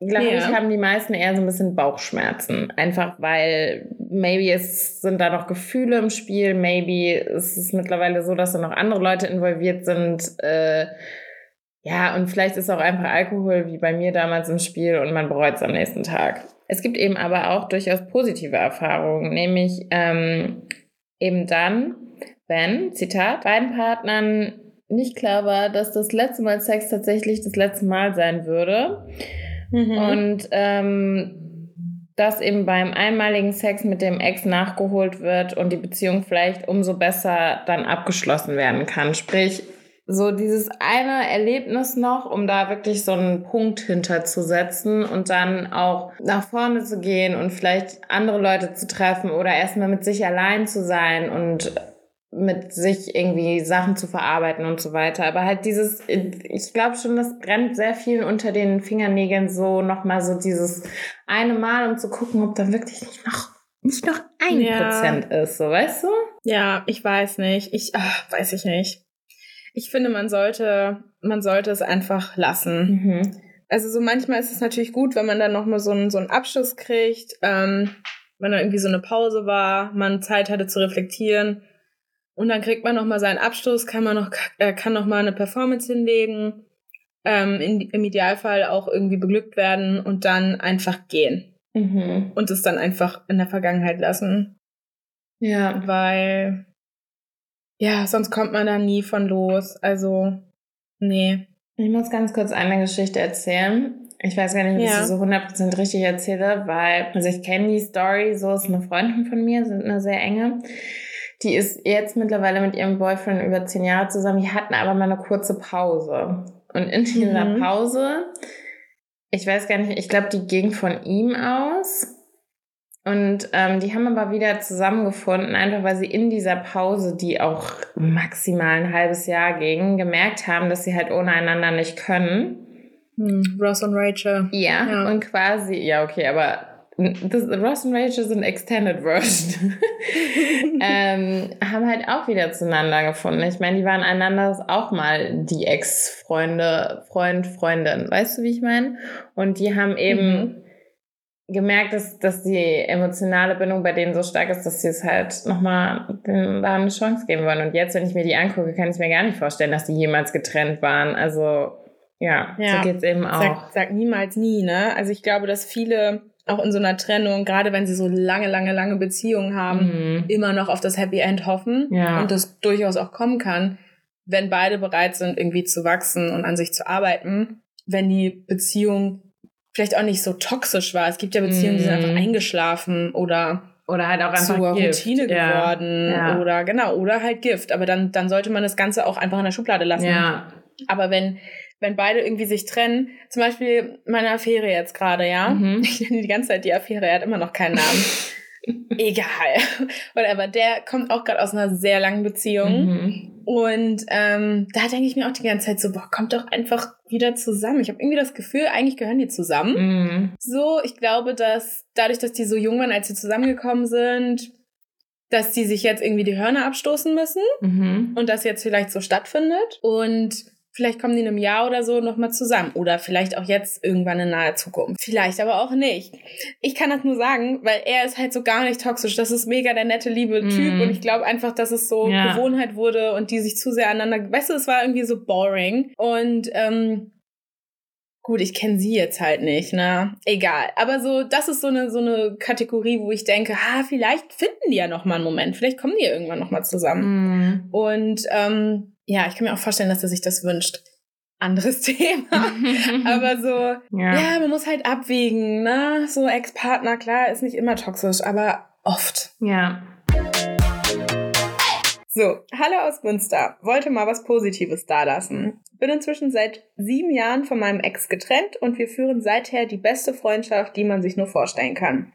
glaube Ja. ich, haben die meisten eher so ein bisschen Bauchschmerzen. Einfach weil maybe es sind da noch Gefühle im Spiel, maybe ist es mittlerweile so, dass da noch andere Leute involviert sind. Äh, ja, und vielleicht ist auch einfach Alkohol wie bei mir damals im Spiel und man bereut es am nächsten Tag. Es gibt eben aber auch durchaus positive Erfahrungen, nämlich ähm, eben dann, wenn, Zitat, beiden Partnern nicht klar war, dass das letzte Mal Sex tatsächlich das letzte Mal sein würde Mhm. und ähm, dass eben beim einmaligen Sex mit dem Ex nachgeholt wird und die Beziehung vielleicht umso besser dann abgeschlossen werden kann. Sprich, so dieses eine Erlebnis noch, um da wirklich so einen Punkt hinterzusetzen und dann auch nach vorne zu gehen und vielleicht andere Leute zu treffen oder erstmal mit sich allein zu sein und mit sich irgendwie Sachen zu verarbeiten und so weiter. Aber halt dieses, ich glaube schon, das brennt sehr vielen unter den Fingernägeln so nochmal so dieses eine Mal, um zu gucken, ob da wirklich nicht noch, nicht noch ein Ja. Prozent ist, so weißt du? Ja, ich weiß nicht. Ich ach, weiß ich nicht. Ich finde, man sollte, man sollte es einfach lassen. Mhm. Also so manchmal ist es natürlich gut, wenn man dann noch mal so einen, so einen Abschluss kriegt, ähm, wenn da irgendwie so eine Pause war, man Zeit hatte zu reflektieren und dann kriegt man noch mal seinen Abschluss, kann man noch äh, kann noch mal eine Performance hinlegen, ähm, in, im Idealfall auch irgendwie beglückt werden und dann einfach gehen Mhm. und es dann einfach in der Vergangenheit lassen, Ja. weil ja sonst kommt man da nie von los. Also nee. Ich muss ganz kurz eine Geschichte erzählen. Ich weiß gar nicht, ob ich Ja. sie so 100% richtig erzähle, weil, also ich kenne die Story, so ist eine Freundin von mir, sind eine sehr enge. Die ist jetzt mittlerweile mit ihrem Boyfriend über zehn Jahre zusammen. Die hatten aber mal eine kurze Pause. Und in dieser mhm. Pause, ich weiß gar nicht, ich glaube, die ging von ihm aus. Und ähm, die haben aber wieder zusammengefunden, einfach weil sie in dieser Pause, die auch maximal ein halbes Jahr ging, gemerkt haben, dass sie halt ohne einander nicht können. Hm, Ross und Rachel. Ja, ja, und quasi, ja, okay, aber das, Ross und Rachel sind Extended Version. ähm, haben halt auch wieder zueinander gefunden. Ich meine, die waren einander auch mal die Ex-Freunde, Freund, Freundin. Weißt du, wie ich meine? Und die haben eben mhm. gemerkt, dass, dass die emotionale Bindung bei denen so stark ist, dass sie es halt nochmal da eine Chance geben wollen. Und jetzt, wenn ich mir die angucke, kann ich mir gar nicht vorstellen, dass die jemals getrennt waren. Also, ja, ja so geht's eben auch. Sag, sag niemals nie, ne? Also ich glaube, dass viele auch in so einer Trennung, gerade wenn sie so lange, lange, lange Beziehungen haben, mhm. immer noch auf das Happy End hoffen ja. und das durchaus auch kommen kann, wenn beide bereit sind, irgendwie zu wachsen und an sich zu arbeiten, wenn die Beziehung vielleicht auch nicht so toxisch war. Es gibt ja Beziehungen, die sind einfach mhm. eingeschlafen oder oder halt auch einfach zur Gift. Routine geworden ja. oder genau oder halt Gift. Aber dann dann sollte man das Ganze auch einfach in der Schublade lassen. Ja. Aber wenn wenn beide irgendwie sich trennen, zum Beispiel meine Affäre jetzt gerade, ja. Mhm. Ich nenne die ganze Zeit die Affäre, er hat immer noch keinen Namen. Egal. Whatever. Der kommt auch gerade aus einer sehr langen Beziehung. Mhm. Und ähm, da denke ich mir auch die ganze Zeit so, boah, kommt doch einfach wieder zusammen. Ich habe irgendwie das Gefühl, eigentlich gehören die zusammen. Mhm. So, ich glaube, dass dadurch, dass die so jung waren, als sie zusammengekommen sind, dass die sich jetzt irgendwie die Hörner abstoßen müssen mhm. und das jetzt vielleicht so stattfindet. Und Vielleicht kommen die in einem Jahr oder so nochmal zusammen. Oder vielleicht auch jetzt irgendwann in naher Zukunft. Vielleicht aber auch nicht. Ich kann das nur sagen, weil er ist halt so gar nicht toxisch. Das ist mega der nette, liebe mm. Typ. Und ich glaube einfach, dass es so ja. Gewohnheit wurde und die sich zu sehr aneinander. Weißt du, es war irgendwie so boring. Und ähm, Gut, ich kenne sie jetzt halt nicht, ne? Egal. Aber so, das ist so eine, so eine Kategorie, wo ich denke, ha, vielleicht finden die ja noch mal einen Moment. Vielleicht kommen die ja irgendwann noch mal zusammen. Mm. Und ähm, ja, ich kann mir auch vorstellen, dass er sich das wünscht. Anderes Thema. aber so, ja. ja, man muss halt abwägen, ne? So Ex-Partner, klar, ist nicht immer toxisch, aber oft. Ja. So, hallo aus Münster. Wollte mal was Positives dalassen. Bin inzwischen seit sieben Jahren von meinem Ex getrennt und wir führen seither die beste Freundschaft, die man sich nur vorstellen kann.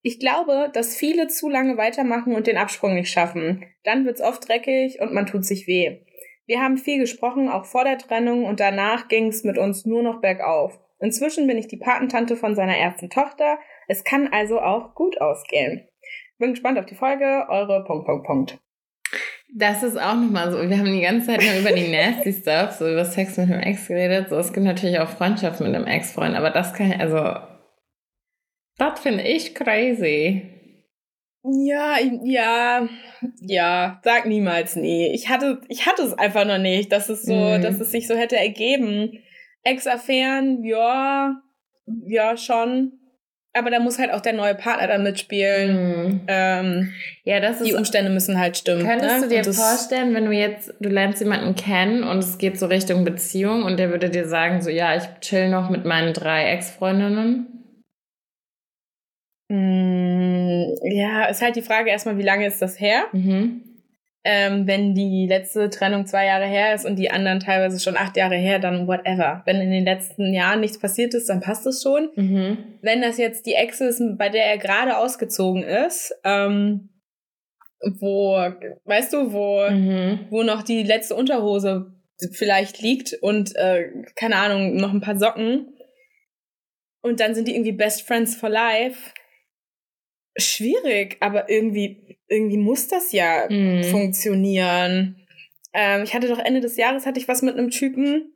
Ich glaube, dass viele zu lange weitermachen und den Absprung nicht schaffen. Dann wird's oft dreckig und man tut sich weh. Wir haben viel gesprochen, auch vor der Trennung, und danach ging's mit uns nur noch bergauf. Inzwischen bin ich die Patentante von seiner ersten Tochter. Es kann also auch gut ausgehen. Bin gespannt auf die Folge. Eure Punkt, Punkt, Punkt. Das ist auch nochmal so. Wir haben die ganze Zeit nur über die nasty Stuff, so über Sex mit dem Ex geredet. So, es gibt natürlich auch Freundschaft mit einem Ex-Freund, aber das kann ich, also das finde ich crazy. Ja, ja, ja, sag niemals nie. Ich hatte, ich hatte es einfach noch nicht, dass es so, mm. dass es sich so hätte ergeben. Ex-Affären, ja, ja, schon. Aber da muss halt auch der neue Partner dann mitspielen. Mm. Ähm, ja, das ist. Die Umstände müssen halt stimmen. Könntest ne? du dir vorstellen, wenn du jetzt, du lernst jemanden kennen und es geht so Richtung Beziehung und der würde dir sagen, so, ja, ich chill noch mit meinen drei Ex-Freundinnen? Mm, ja, ist halt die Frage erstmal, wie lange ist das her? Mhm. Ähm, wenn die letzte Trennung zwei Jahre her ist und die anderen teilweise schon acht Jahre her, dann whatever. Wenn in den letzten Jahren nichts passiert ist, dann passt es schon. Mhm. Wenn das jetzt die Ex ist, bei der er gerade ausgezogen ist, ähm, wo, weißt du, wo, mhm. wo noch die letzte Unterhose vielleicht liegt und, äh, keine Ahnung, noch ein paar Socken. Und dann sind die irgendwie Best Friends for Life schwierig, aber irgendwie, irgendwie muss das ja mm. funktionieren. Ähm, ich hatte doch Ende des Jahres hatte ich was mit einem Typen,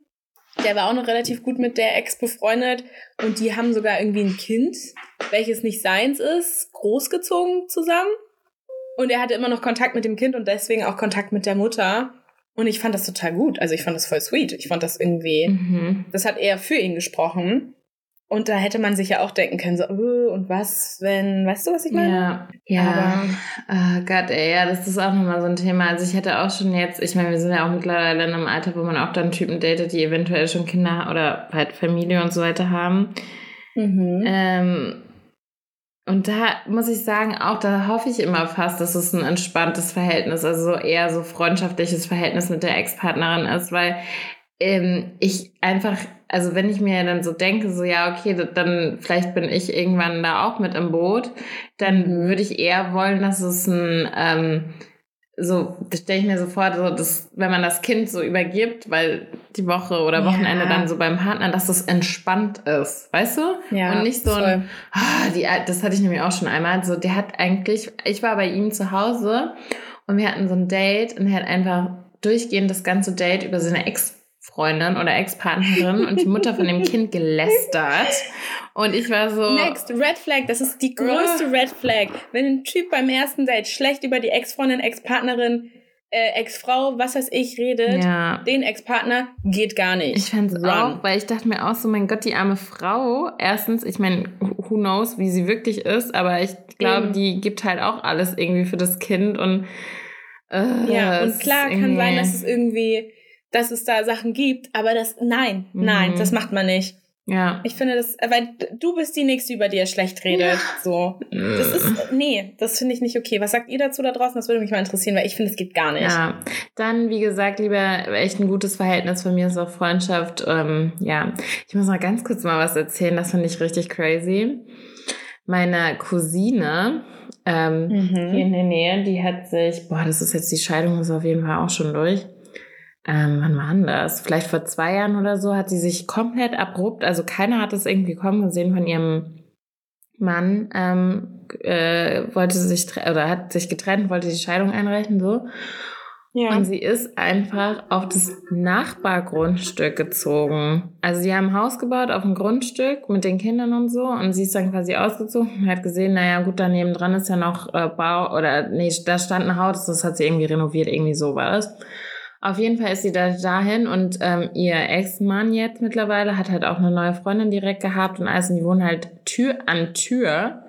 der war auch noch relativ gut mit der Ex befreundet und die haben sogar irgendwie ein Kind, welches nicht seins ist, großgezogen zusammen. Und er hatte immer noch Kontakt mit dem Kind und deswegen auch Kontakt mit der Mutter. Und ich fand das total gut. Also ich fand das voll sweet. Ich fand das irgendwie, mhm. das hat eher für ihn gesprochen. Und da hätte man sich ja auch denken können, so, uh, und was, wenn, weißt du, was ich meine? Ja, ja. Aber, oh Gott, ey, ja, das ist auch nochmal so ein Thema. Also ich hätte auch schon jetzt, ich meine, wir sind ja auch mittlerweile in einem Alter, wo man auch dann Typen datet, die eventuell schon Kinder oder halt Familie und so weiter haben. Mhm. Ähm, und da muss ich sagen, auch da hoffe ich immer fast, dass es ein entspanntes Verhältnis, also eher so freundschaftliches Verhältnis mit der Ex-Partnerin ist, weil ähm, ich einfach, also wenn ich mir dann so denke, so ja, okay, dann vielleicht bin ich irgendwann da auch mit im Boot, dann würde ich eher wollen, dass es ein ähm, so, das stelle ich mir so vor, so, dass, wenn man das Kind so übergibt, weil die Woche oder Wochenende ja. dann so beim Partner, dass das entspannt ist, weißt du? Ja. Und nicht so voll. ein, oh, die, das hatte ich nämlich auch schon einmal, so, der hat eigentlich, ich war bei ihm zu Hause und wir hatten so ein Date und er hat einfach durchgehend das ganze Date über seine Ex Freundin oder Ex-Partnerin und die Mutter von dem Kind gelästert. Und ich war so. Next, Red Flag, das ist die größte Red Flag. Wenn ein Typ beim ersten Date schlecht über die Ex-Freundin, Ex-Partnerin, äh, Ex-Frau, was weiß ich, redet, ja. den Ex-Partner, geht gar nicht. Ich fand es auch, weil ich dachte mir auch so, mein Gott, die arme Frau. Erstens, ich meine, who knows, wie sie wirklich ist, aber ich glaube, Eben. die gibt halt auch alles irgendwie für das Kind und. Äh, ja, und klar kann sein, dass es irgendwie dass es da Sachen gibt, aber das, nein, mhm. nein, das macht man nicht. Ja. Ich finde das, weil du bist die Nächste, über die er schlecht redet. Ja. So. Das ist, nee, das finde ich nicht okay. Was sagt ihr dazu da draußen? Das würde mich mal interessieren, weil ich finde, es geht gar nicht. Ja. Dann, wie gesagt, lieber echt ein gutes Verhältnis von mir ist auch Freundschaft. Ähm, ja. Ich muss mal ganz kurz mal was erzählen. Das finde ich richtig crazy. Meine Cousine, ähm, mhm. hier in der Nähe, die hat sich, boah, das ist jetzt die Scheidung, ist auf jeden Fall auch schon durch ähm, wann war denn das? Vielleicht vor zwei Jahren oder so hat sie sich komplett abrupt, also keiner hat es irgendwie kommen gesehen von ihrem Mann, ähm, äh, wollte sich oder hat sich getrennt, wollte die Scheidung einreichen, so. Ja. Und sie ist einfach auf das Nachbargrundstück gezogen. Also sie haben ein Haus gebaut auf dem Grundstück mit den Kindern und so und sie ist dann quasi ausgezogen und hat gesehen, naja gut, daneben dran ist ja noch äh, Bau oder nee, da stand ein Haus, das hat sie irgendwie renoviert, irgendwie sowas. Auf jeden Fall ist sie da dahin und ähm, ihr Ex-Mann jetzt mittlerweile hat halt auch eine neue Freundin direkt gehabt und alles und die wohnen halt Tür an Tür.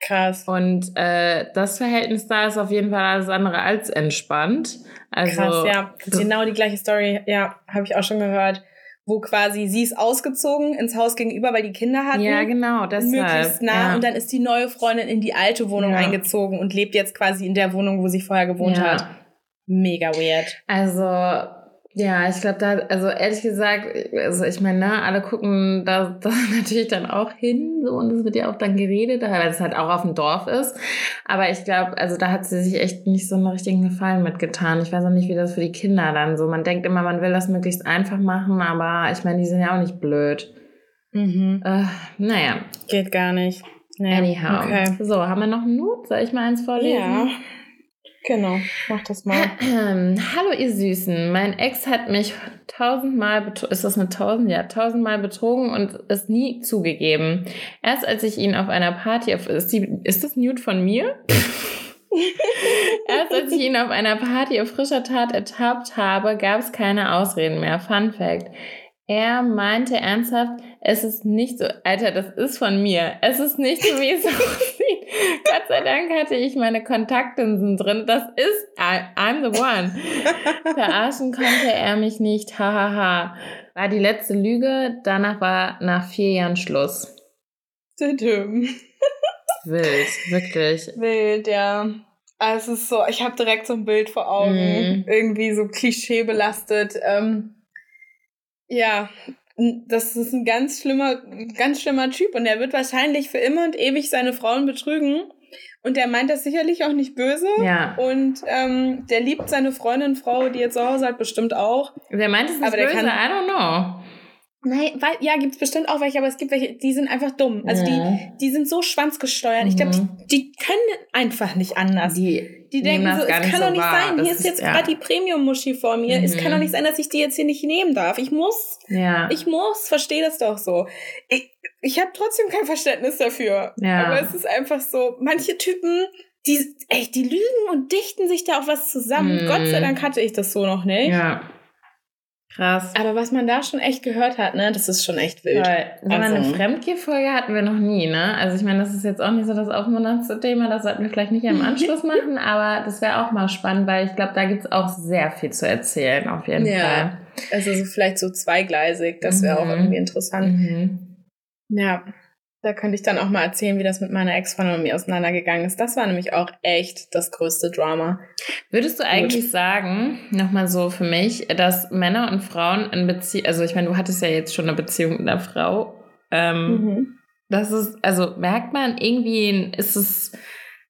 Krass. Und äh, das Verhältnis da ist auf jeden Fall alles andere als entspannt. Also, Krass, ja. Genau die gleiche Story, ja, habe ich auch schon gehört. Wo quasi sie ist ausgezogen ins Haus gegenüber, weil die Kinder hatten. Ja, genau, deshalb. Möglichst nah. Ja. Und dann ist die neue Freundin in die alte Wohnung ja. eingezogen und lebt jetzt quasi in der Wohnung, wo sie vorher gewohnt ja. hat. Mega weird. Also, ja, ich glaube, da, also ehrlich gesagt, also ich meine, ne, alle gucken da, da natürlich dann auch hin, so, und es wird ja auch dann geredet, weil es halt auch auf dem Dorf ist. Aber ich glaube, also da hat sie sich echt nicht so einen richtigen Gefallen mitgetan. Ich weiß auch nicht, wie das für die Kinder dann so. Man denkt immer, man will das möglichst einfach machen, aber ich meine, die sind ja auch nicht blöd. Mhm. Äh, naja. Geht gar nicht. Naja. Anyhow. Okay. So, haben wir noch einen Not? Soll ich mal eins vorlesen? Ja. Genau, mach das mal. Hallo ihr Süßen, mein Ex hat mich tausendmal betrogen, ist das eine tausend? Ja, tausendmal betrogen und es nie zugegeben. Erst als ich ihn auf einer Party, auf, ist, die, ist das Nude von mir? Erst als ich ihn auf einer Party auf frischer Tat ertappt habe, gab es keine Ausreden mehr. Fun Fact. Er meinte ernsthaft, es ist nicht so, Alter, das ist von mir. Es ist nicht so, wie es aussieht. Gott sei Dank hatte ich meine Kontaktlinsen drin. Das ist, I'm the one. Verarschen konnte er mich nicht. Hahaha. War die letzte Lüge. Danach war nach vier Jahren Schluss. Wild, wirklich. Wild, ja. Also es ist so, ich habe direkt so ein Bild vor Augen. Mm. Irgendwie so klischeebelastet. Ähm, ja, das ist ein ganz schlimmer, ganz schlimmer Typ und er wird wahrscheinlich für immer und ewig seine Frauen betrügen. Und der meint das sicherlich auch nicht böse. Ja. Und ähm, der liebt seine Freundin, Frau, die jetzt zu Hause hat, bestimmt auch. Der meint es nicht aber böse, kann, I don't know. Nein, weil, ja, gibt's bestimmt auch welche, aber es gibt welche, die sind einfach dumm. Also ja. die, die sind so schwanzgesteuert. Mhm. Ich glaube, die, die können einfach nicht anders. Die, die denken so, es kann so doch nicht wahr. sein. Hier ist jetzt ja. gerade die Premium-Muschi vor mir. Mhm. Es kann doch mhm. nicht sein, dass ich die jetzt hier nicht nehmen darf. Ich muss. Ja. Ich muss. Verstehe das doch so. Ich, ich habe trotzdem kein Verständnis dafür. Ja. Aber es ist einfach so, manche Typen, die, echt, die lügen und dichten sich da auch was zusammen. Mhm. Gott sei Dank hatte ich das so noch nicht. Ja. Krass. Aber was man da schon echt gehört hat, ne, das ist schon echt wild. Weil, also. eine Fremdgehfolge hatten wir noch nie, ne? Also ich meine, das ist jetzt auch nicht so das aufmunterndste Thema, das sollten wir vielleicht nicht im Anschluss machen, aber das wäre auch mal spannend, weil ich glaube, da gibt es auch sehr viel zu erzählen, auf jeden ja. Fall. Also so vielleicht so zweigleisig, das wäre mhm. auch irgendwie interessant. Mhm. Ja. Da könnte ich dann auch mal erzählen, wie das mit meiner Ex-Freundin und mir auseinandergegangen ist. Das war nämlich auch echt das größte Drama. Würdest du eigentlich Gut. sagen, nochmal so für mich, dass Männer und Frauen in Beziehung, also ich meine, du hattest ja jetzt schon eine Beziehung mit einer Frau, ähm, mhm. das ist, also merkt man irgendwie, ist es,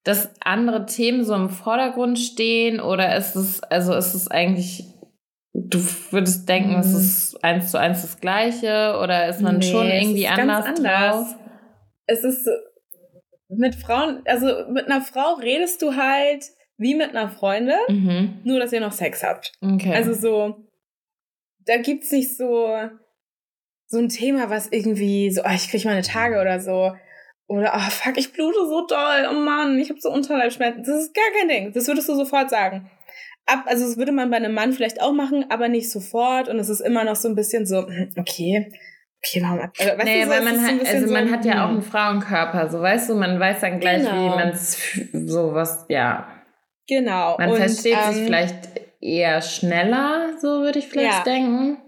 dass andere Themen so im Vordergrund stehen oder ist es, also ist es eigentlich Du würdest denken, mhm. es ist eins zu eins das Gleiche oder ist man nee, schon irgendwie anders, anders drauf? Es ist mit Frauen, also mit einer Frau redest du halt wie mit einer Freundin, mhm. nur dass ihr noch Sex habt. Okay. Also so, da gibt's nicht so, so ein Thema, was irgendwie so, oh, ich krieg meine Tage oder so. Oder, oh fuck, ich blute so doll, oh Mann, ich habe so Unterleibschmerzen. Das ist gar kein Ding. Das würdest du sofort sagen. Ab, also das würde man bei einem Mann vielleicht auch machen, aber nicht sofort. Und es ist immer noch so ein bisschen so, hm, okay, Okay, warum? Also, weißt nee, du, weil man hat, also so, man hat ja auch einen Frauenkörper, so weißt du, man weiß dann gleich, genau. wie man es sowas, ja. Genau. Man und, versteht ähm, sich vielleicht eher schneller, so würde ich vielleicht ja. denken.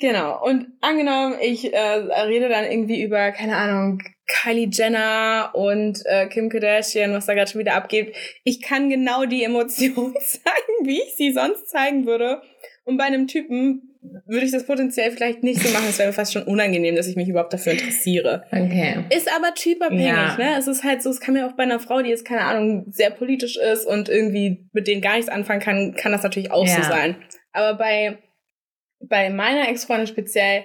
Genau. Und angenommen, ich äh, rede dann irgendwie über, keine Ahnung, Kylie Jenner und äh, Kim Kardashian, was da gerade schon wieder abgeht. Ich kann genau die Emotionen zeigen, wie ich sie sonst zeigen würde. Und bei einem Typen würde ich das potenziell vielleicht nicht so machen. Es wäre mir fast schon unangenehm, dass ich mich überhaupt dafür interessiere. Okay. Ist aber typabhängig, ja. ne? Es ist halt so, es kann mir auch bei einer Frau, die jetzt, keine Ahnung, sehr politisch ist und irgendwie mit denen gar nichts anfangen kann, kann das natürlich auch ja. so sein. Aber bei, bei meiner Ex-Freundin speziell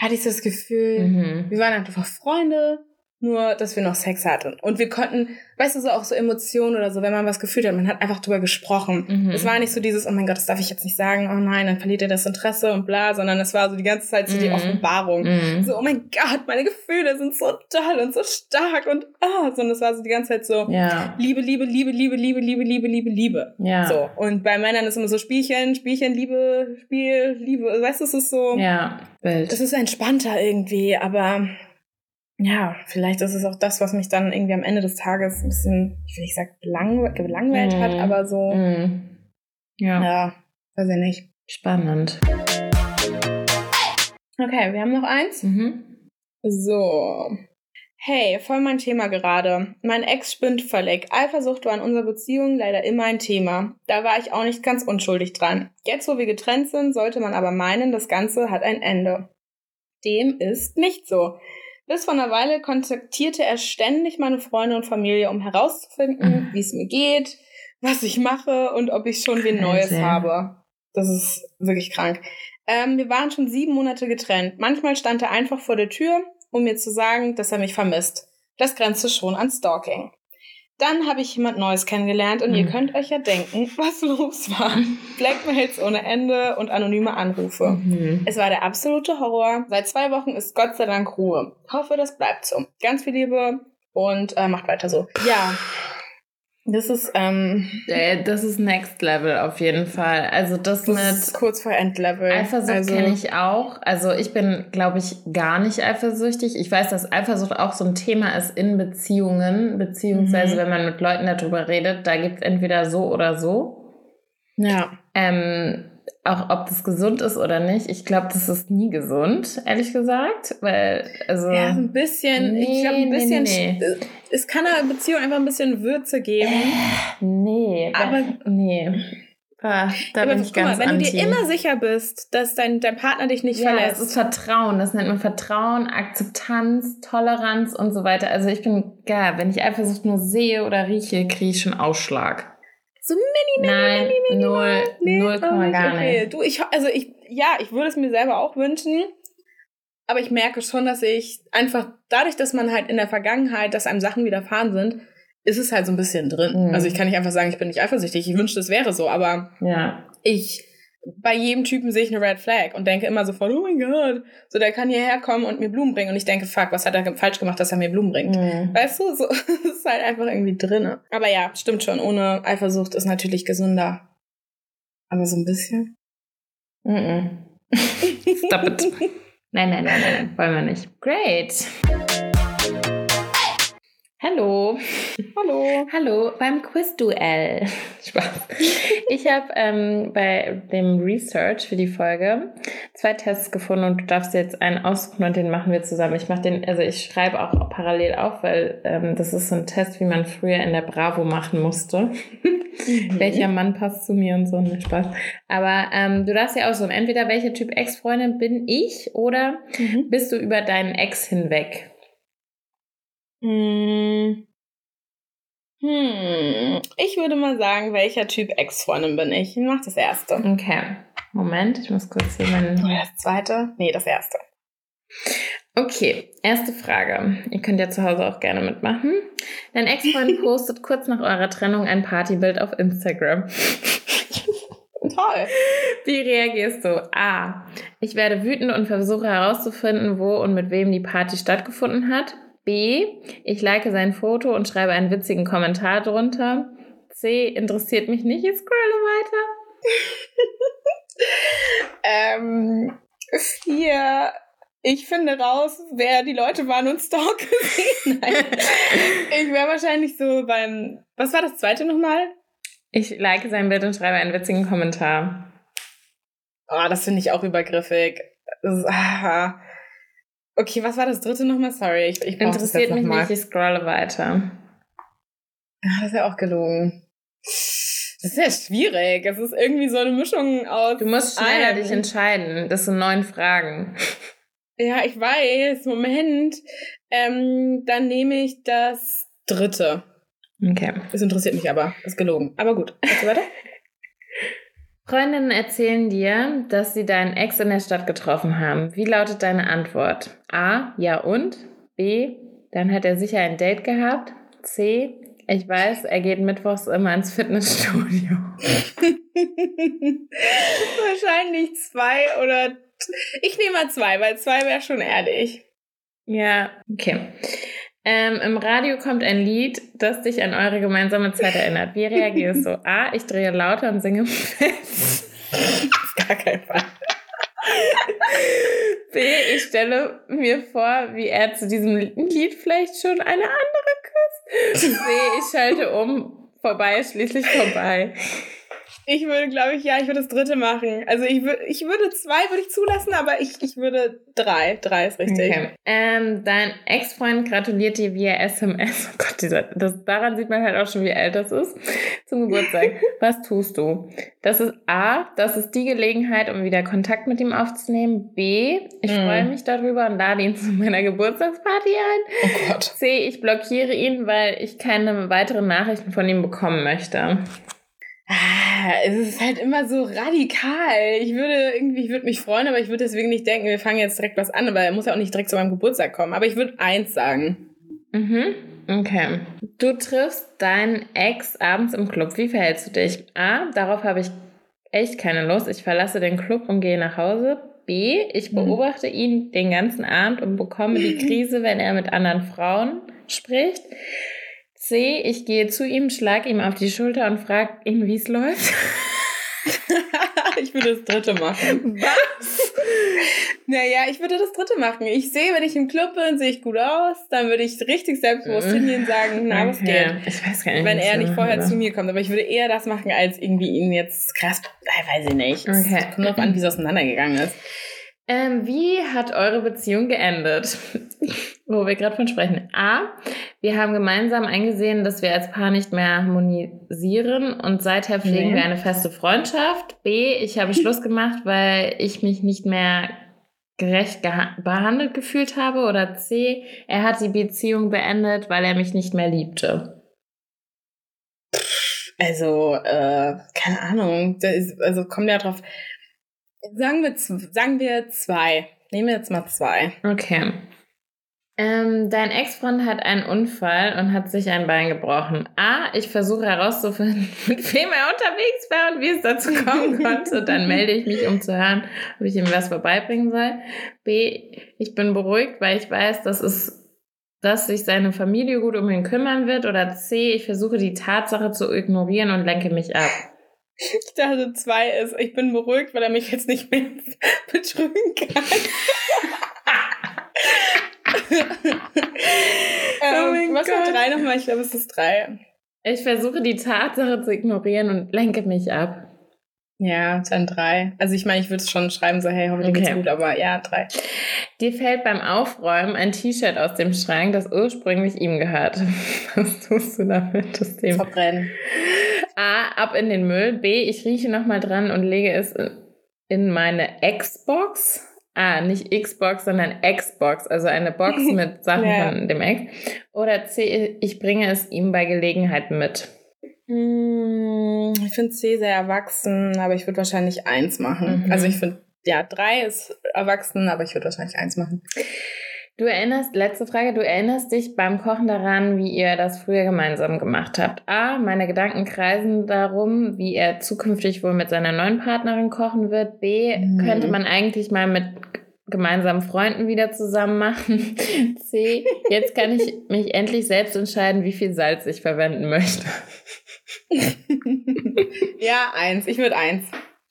hatte ich so das Gefühl, mhm. wir waren einfach Freunde, nur dass wir noch Sex hatten. Und wir konnten, weißt du, so auch so Emotionen oder so, wenn man was gefühlt hat, man hat einfach drüber gesprochen. Mhm. Es war nicht so dieses, oh mein Gott, das darf ich jetzt nicht sagen, oh nein, dann verliert er das Interesse und bla, sondern es war so die ganze Zeit so mhm. die Offenbarung. Mhm. So, oh mein Gott, meine Gefühle sind so toll und so stark und ah, so, und es war so die ganze Zeit so ja. Liebe, Liebe, Liebe, Liebe, Liebe, Liebe, Liebe, Liebe, Liebe. Ja. So. Und bei Männern ist immer so Spielchen, Spielchen, Liebe, Spiel, Liebe. Weißt du, es ist so. Ja, Bild. Das ist entspannter irgendwie, aber ja, vielleicht ist es auch das, was mich dann irgendwie am Ende des Tages ein bisschen, ich will nicht sagen, belang gelangweilt mm. hat, mhm. aber so. Mm. Ja. Ja, weiß ich nicht. Spannend. Okay, wir haben noch eins. Mhm. So. Hey, voll mein Thema gerade. Mein Ex spinnt völlig. Eifersucht war in unserer Beziehung leider immer ein Thema. Da war ich auch nicht ganz unschuldig dran. Jetzt, wo wir getrennt sind, sollte man aber meinen, das Ganze hat ein Ende. Dem ist nicht so. Bis vor einer Weile kontaktierte er ständig meine Freunde und Familie, um herauszufinden, mhm. wie es mir geht, was ich mache und ob ich schon wen Neues habe. Das ist wirklich krank. Ähm, wir waren schon sieben Monate getrennt. Manchmal stand er einfach vor der Tür, um mir zu sagen, dass er mich vermisst. Das grenzte schon an Stalking. Dann habe ich jemand Neues kennengelernt und mhm. ihr könnt euch ja denken, was los war. Blackmails ohne Ende und anonyme Anrufe. Mhm. Es war der absolute Horror. Seit zwei Wochen ist Gott sei Dank Ruhe. Hoffe, das bleibt so. Ganz viel Liebe und äh, macht weiter so. Ja, das ist, ähm, äh, das ist Next Level auf jeden Fall. Also das, das mit kurz vor Endlevel. Eifersucht also, kenne ich auch. Also ich bin, glaube ich, gar nicht eifersüchtig. Ich weiß, dass Eifersucht auch so ein Thema ist in Beziehungen, beziehungsweise mhm. wenn man mit Leuten darüber redet, da gibt es entweder so oder so. Ja. Ähm, auch ob das gesund ist oder nicht. Ich glaube, das ist nie gesund, ehrlich gesagt, weil also ja, ein bisschen. Nee, ich glaube, ein bisschen. Nee, nee. Es kann einer Beziehung einfach ein bisschen Würze geben. Äh, nee, aber nee. Ah, da bin ich ganz mal, wenn anti. du dir immer sicher bist, dass dein, dein Partner dich nicht ja, verlässt. Das ist Vertrauen. Das nennt man Vertrauen, Akzeptanz, Toleranz und so weiter. Also ich bin, ja, wenn ich Eifersucht nur sehe oder rieche, kriege ich schon Ausschlag. So mini, mini, Nein, mini, mini, null, nee, null Komma gar okay. nicht. Du, ich, also ich, ja, ich würde es mir selber auch wünschen, aber ich merke schon, dass ich einfach dadurch, dass man halt in der Vergangenheit, dass einem Sachen widerfahren sind, ist es halt so ein bisschen drin. Mhm. Also ich kann nicht einfach sagen, ich bin nicht eifersüchtig. Ich wünschte, es wäre so, aber ja. ich bei jedem Typen sehe ich eine Red Flag und denke immer sofort, oh mein Gott, so der kann hierher kommen und mir Blumen bringen und ich denke, fuck, was hat er falsch gemacht, dass er mir Blumen bringt? Mhm. Weißt du, so ist halt einfach irgendwie drinne. Aber ja, stimmt schon, ohne Eifersucht ist natürlich gesünder. Aber so ein bisschen. Mhm. Stop it. Nein, nein, nein, nein, wollen wir nicht. Great. Hallo. Hallo. Hallo beim Quizduell. Spaß. Ich habe ähm, bei dem Research für die Folge zwei Tests gefunden und du darfst jetzt einen aussuchen und den machen wir zusammen. Ich mache den, also ich schreibe auch parallel auf, weil ähm, das ist so ein Test, wie man früher in der Bravo machen musste. Mhm. Welcher Mann passt zu mir und so, ne Spaß. Aber ähm, du darfst ja aussuchen, entweder welcher Typ Ex-Freundin bin ich oder mhm. bist du über deinen Ex hinweg? Hm. Hm. Ich würde mal sagen, welcher Typ Ex-Freundin bin ich? Ich mach das erste. Okay. Moment, ich muss kurz hier meinen. Oder das zweite? Nee, das erste. Okay, erste Frage. Ihr könnt ja zu Hause auch gerne mitmachen. Dein Ex-Freund postet kurz nach eurer Trennung ein Partybild auf Instagram. Toll. Wie reagierst du? A. Ich werde wütend und versuche herauszufinden, wo und mit wem die Party stattgefunden hat. B. Ich like sein Foto und schreibe einen witzigen Kommentar drunter. C. Interessiert mich nicht, ich scrolle weiter. ähm, vier. Ich finde raus, wer die Leute waren und stalke sie. Nein. ich wäre wahrscheinlich so beim. Was war das zweite nochmal? Ich like sein Bild und schreibe einen witzigen Kommentar. Oh, das finde ich auch übergriffig. Das, ah. Okay, was war das dritte nochmal? Sorry, ich, ich Interessiert mich nicht, ich scrolle weiter. Ja, das ist ja auch gelogen. Das ist ja schwierig. Es ist irgendwie so eine Mischung aus. Du musst schneller dich entscheiden. Das sind neun Fragen. Ja, ich weiß. Moment. Ähm, dann nehme ich das dritte. Okay. Das interessiert mich aber. Das ist gelogen. Aber gut. Also weiter? Freundinnen erzählen dir, dass sie deinen Ex in der Stadt getroffen haben. Wie lautet deine Antwort? A. Ja und? B. Dann hat er sicher ein Date gehabt. C. Ich weiß, er geht mittwochs immer ins Fitnessstudio. Wahrscheinlich zwei oder. Ich nehme mal zwei, weil zwei wäre schon ehrlich. Ja, okay. Ähm, Im Radio kommt ein Lied, das dich an eure gemeinsame Zeit erinnert. Wie reagierst du? A, ich drehe lauter und singe fest. Gar kein Fall. B, ich stelle mir vor, wie er zu diesem Lied vielleicht schon eine andere küsst. C, ich schalte um, vorbei, schließlich vorbei. Ich würde, glaube ich, ja, ich würde das dritte machen. Also ich, würde, ich würde zwei würde ich zulassen, aber ich, ich würde drei. Drei ist richtig. Okay. Ähm, dein Ex-Freund gratuliert dir via SMS. Oh Gott, dieser, das, daran sieht man halt auch schon, wie alt das ist. Zum Geburtstag. Was tust du? Das ist A, das ist die Gelegenheit, um wieder Kontakt mit ihm aufzunehmen. B, ich mm. freue mich darüber und lade ihn zu meiner Geburtstagsparty ein. Oh Gott. C, ich blockiere ihn, weil ich keine weiteren Nachrichten von ihm bekommen möchte. Ah, es ist halt immer so radikal. Ich würde irgendwie, ich würde mich freuen, aber ich würde deswegen nicht denken, wir fangen jetzt direkt was an, weil er muss ja auch nicht direkt zu meinem Geburtstag kommen. Aber ich würde eins sagen. Mhm. Okay. Du triffst deinen Ex abends im Club. Wie verhältst du dich? A, darauf habe ich echt keine Lust. Ich verlasse den Club und gehe nach Hause. B, ich mhm. beobachte mhm. ihn den ganzen Abend und bekomme die Krise, wenn er mit anderen Frauen spricht. C, ich gehe zu ihm, schlag ihm auf die Schulter und frage ihn, wie es läuft. ich würde das dritte machen. Was? naja, ich würde das dritte machen. Ich sehe, wenn ich im Club bin, sehe ich gut aus. Dann würde ich richtig selbstbewusst hingehen und sagen, na, was geht? Ich weiß gar nicht. Wenn er nicht vorher oder? zu mir kommt. Aber ich würde eher das machen, als irgendwie ihn jetzt krass, weiß ich nicht. Okay. Es kommt drauf an, wie es auseinandergegangen ist. Ähm, wie hat eure Beziehung geendet? Wo wir gerade von sprechen. A. Wir haben gemeinsam eingesehen, dass wir als Paar nicht mehr harmonisieren und seither pflegen nee. wir eine feste Freundschaft. B. Ich habe Schluss gemacht, weil ich mich nicht mehr gerecht behandelt gefühlt habe. Oder C. Er hat die Beziehung beendet, weil er mich nicht mehr liebte. Also, äh, keine Ahnung. Ist, also kommt ja drauf Sagen wir, sagen wir zwei. Nehmen wir jetzt mal zwei. Okay. Ähm, dein Ex-Freund hat einen Unfall und hat sich ein Bein gebrochen. A, ich versuche herauszufinden, mit wem er unterwegs war und wie es dazu kommen konnte. Dann melde ich mich, um zu hören, ob ich ihm was vorbeibringen soll. B, ich bin beruhigt, weil ich weiß, dass es dass sich seine Familie gut um ihn kümmern wird. Oder C, ich versuche die Tatsache zu ignorieren und lenke mich ab. Ich dachte, zwei ist, ich bin beruhigt, weil er mich jetzt nicht mehr betrügen kann. oh ähm, Was war drei nochmal? Ich glaube, es ist drei. Ich versuche die Tatsache zu ignorieren und lenke mich ab. Ja, dann drei. Also ich meine, ich würde es schon schreiben, so hey, hoffentlich okay. geht's gut, aber ja, drei. Dir fällt beim Aufräumen ein T-Shirt aus dem Schrank, das ursprünglich ihm gehört. Was tust du damit? Das Thema? Verbrennen. A, ab in den Müll. B, ich rieche nochmal dran und lege es in meine Xbox. Ah, nicht Xbox, sondern Xbox, also eine Box mit Sachen ja. von dem X. Oder C, ich bringe es ihm bei Gelegenheit mit. Hm, ich finde C sehr erwachsen, aber ich würde wahrscheinlich eins machen. Mhm. Also ich finde, ja, drei ist erwachsen, aber ich würde wahrscheinlich eins machen. Du erinnerst, letzte Frage, du erinnerst dich beim Kochen daran, wie ihr das früher gemeinsam gemacht habt. A, meine Gedanken kreisen darum, wie er zukünftig wohl mit seiner neuen Partnerin kochen wird. B, mhm. könnte man eigentlich mal mit gemeinsamen Freunden wieder zusammen machen. C, jetzt kann ich mich endlich selbst entscheiden, wie viel Salz ich verwenden möchte. ja, eins. Ich würde eins.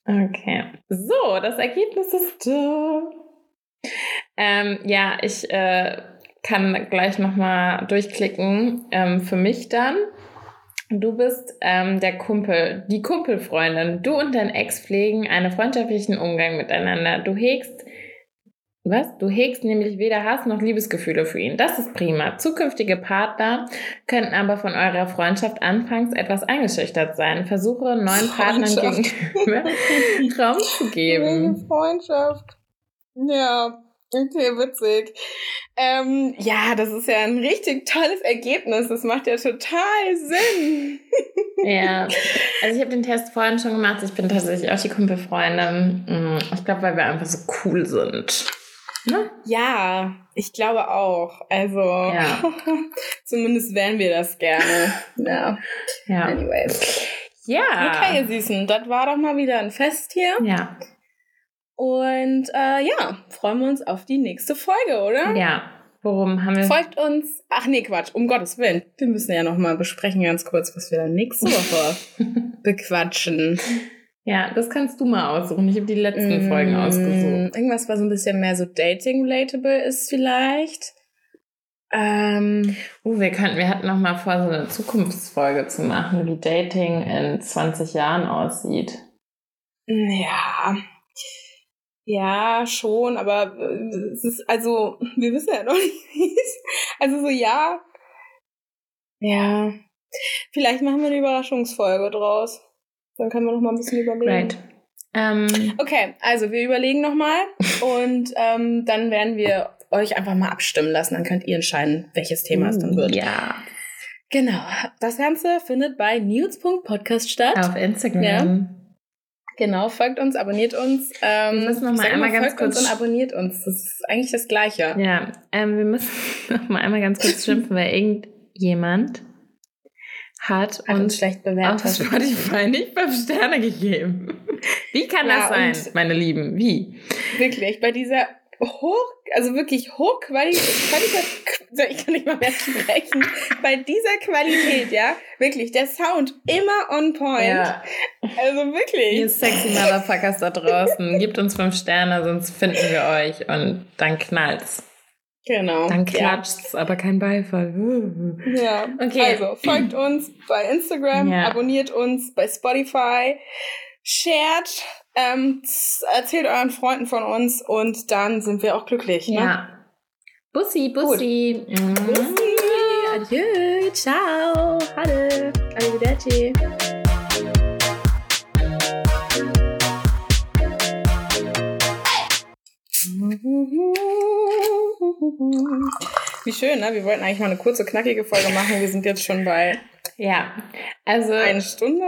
Okay. So, das Ergebnis ist da. Ähm, ja, ich äh, kann gleich nochmal durchklicken. Ähm, für mich dann. Du bist ähm, der Kumpel, die Kumpelfreundin. Du und dein Ex pflegen einen freundschaftlichen Umgang miteinander. Du hegst was? Du hegst nämlich weder Hass noch Liebesgefühle für ihn. Das ist prima. Zukünftige Partner könnten aber von eurer Freundschaft anfangs etwas eingeschüchtert sein. Versuche neuen Partnern gegenüber Raum zu geben. Freundschaft. Ja, Okay, witzig. Ähm, ja, das ist ja ein richtig tolles Ergebnis. Das macht ja total Sinn. ja, also ich habe den Test vorhin schon gemacht. Ich bin tatsächlich auch die Kumpelfreundin. Mm, ich glaube, weil wir einfach so cool sind. Ne? Ja, ich glaube auch. Also, ja. zumindest wären wir das gerne. Ja. ja. Anyways. Ja. Okay, ihr Süßen, das war doch mal wieder ein Fest hier. Ja. Und äh, ja, freuen wir uns auf die nächste Folge, oder? Ja. Worum haben wir? Folgt uns. Ach nee, Quatsch, um Gottes Willen. Wir müssen ja noch mal besprechen ganz kurz, was wir dann nächste Woche bequatschen. Ja, das kannst du mal aussuchen. Ich habe die letzten mmh, Folgen ausgesucht. Irgendwas, was ein bisschen mehr so Dating-relatable ist vielleicht. Ähm, uh, wir könnten, wir hatten noch mal vor, so eine Zukunftsfolge zu machen, wie Dating in 20 Jahren aussieht. Ja, ja, schon, aber äh, es ist, also, wir wissen ja noch nicht, wie es Also so, ja. Ja. Vielleicht machen wir eine Überraschungsfolge draus. Dann können wir noch mal ein bisschen überlegen. Right. Um, ähm, okay, also wir überlegen noch mal und ähm, dann werden wir euch einfach mal abstimmen lassen. Dann könnt ihr entscheiden, welches Thema es dann wird. Ja. Genau. Das Ganze findet bei news.podcast statt. Auf Instagram. Ja. Genau, folgt uns, abonniert uns. Ähm, wir müssen noch mal einmal ganz folgt kurz uns und abonniert uns. Das ist eigentlich das Gleiche. Ja, ähm, wir müssen noch mal einmal ganz kurz schimpfen, weil irgendjemand hat, hat uns schlecht bewertet. auf Spotify nicht fünf Sterne gegeben. Wie kann ja, das sein, meine Lieben? Wie? Wirklich, bei dieser hoch, also wirklich hochqualitativ, ich kann nicht mal mehr sprechen, bei dieser Qualität, ja, wirklich, der Sound immer on point. Ja. Also wirklich. Ihr sexy Motherfuckers da draußen, gebt uns fünf Sterne, sonst finden wir euch und dann knallt's. Genau. Dann klatscht's, ja. aber kein Beifall. ja. Okay. Also folgt uns bei Instagram, ja. abonniert uns bei Spotify, shared ähm, erzählt euren Freunden von uns und dann sind wir auch glücklich. Ne? Ja. Bussi, Bussi. Mhm. Bussi. Adieu. Ciao. Hade. Arrivederci. Wie schön, ne? Wir wollten eigentlich mal eine kurze, knackige Folge machen. Wir sind jetzt schon bei. Ja, also. Eine Stunde.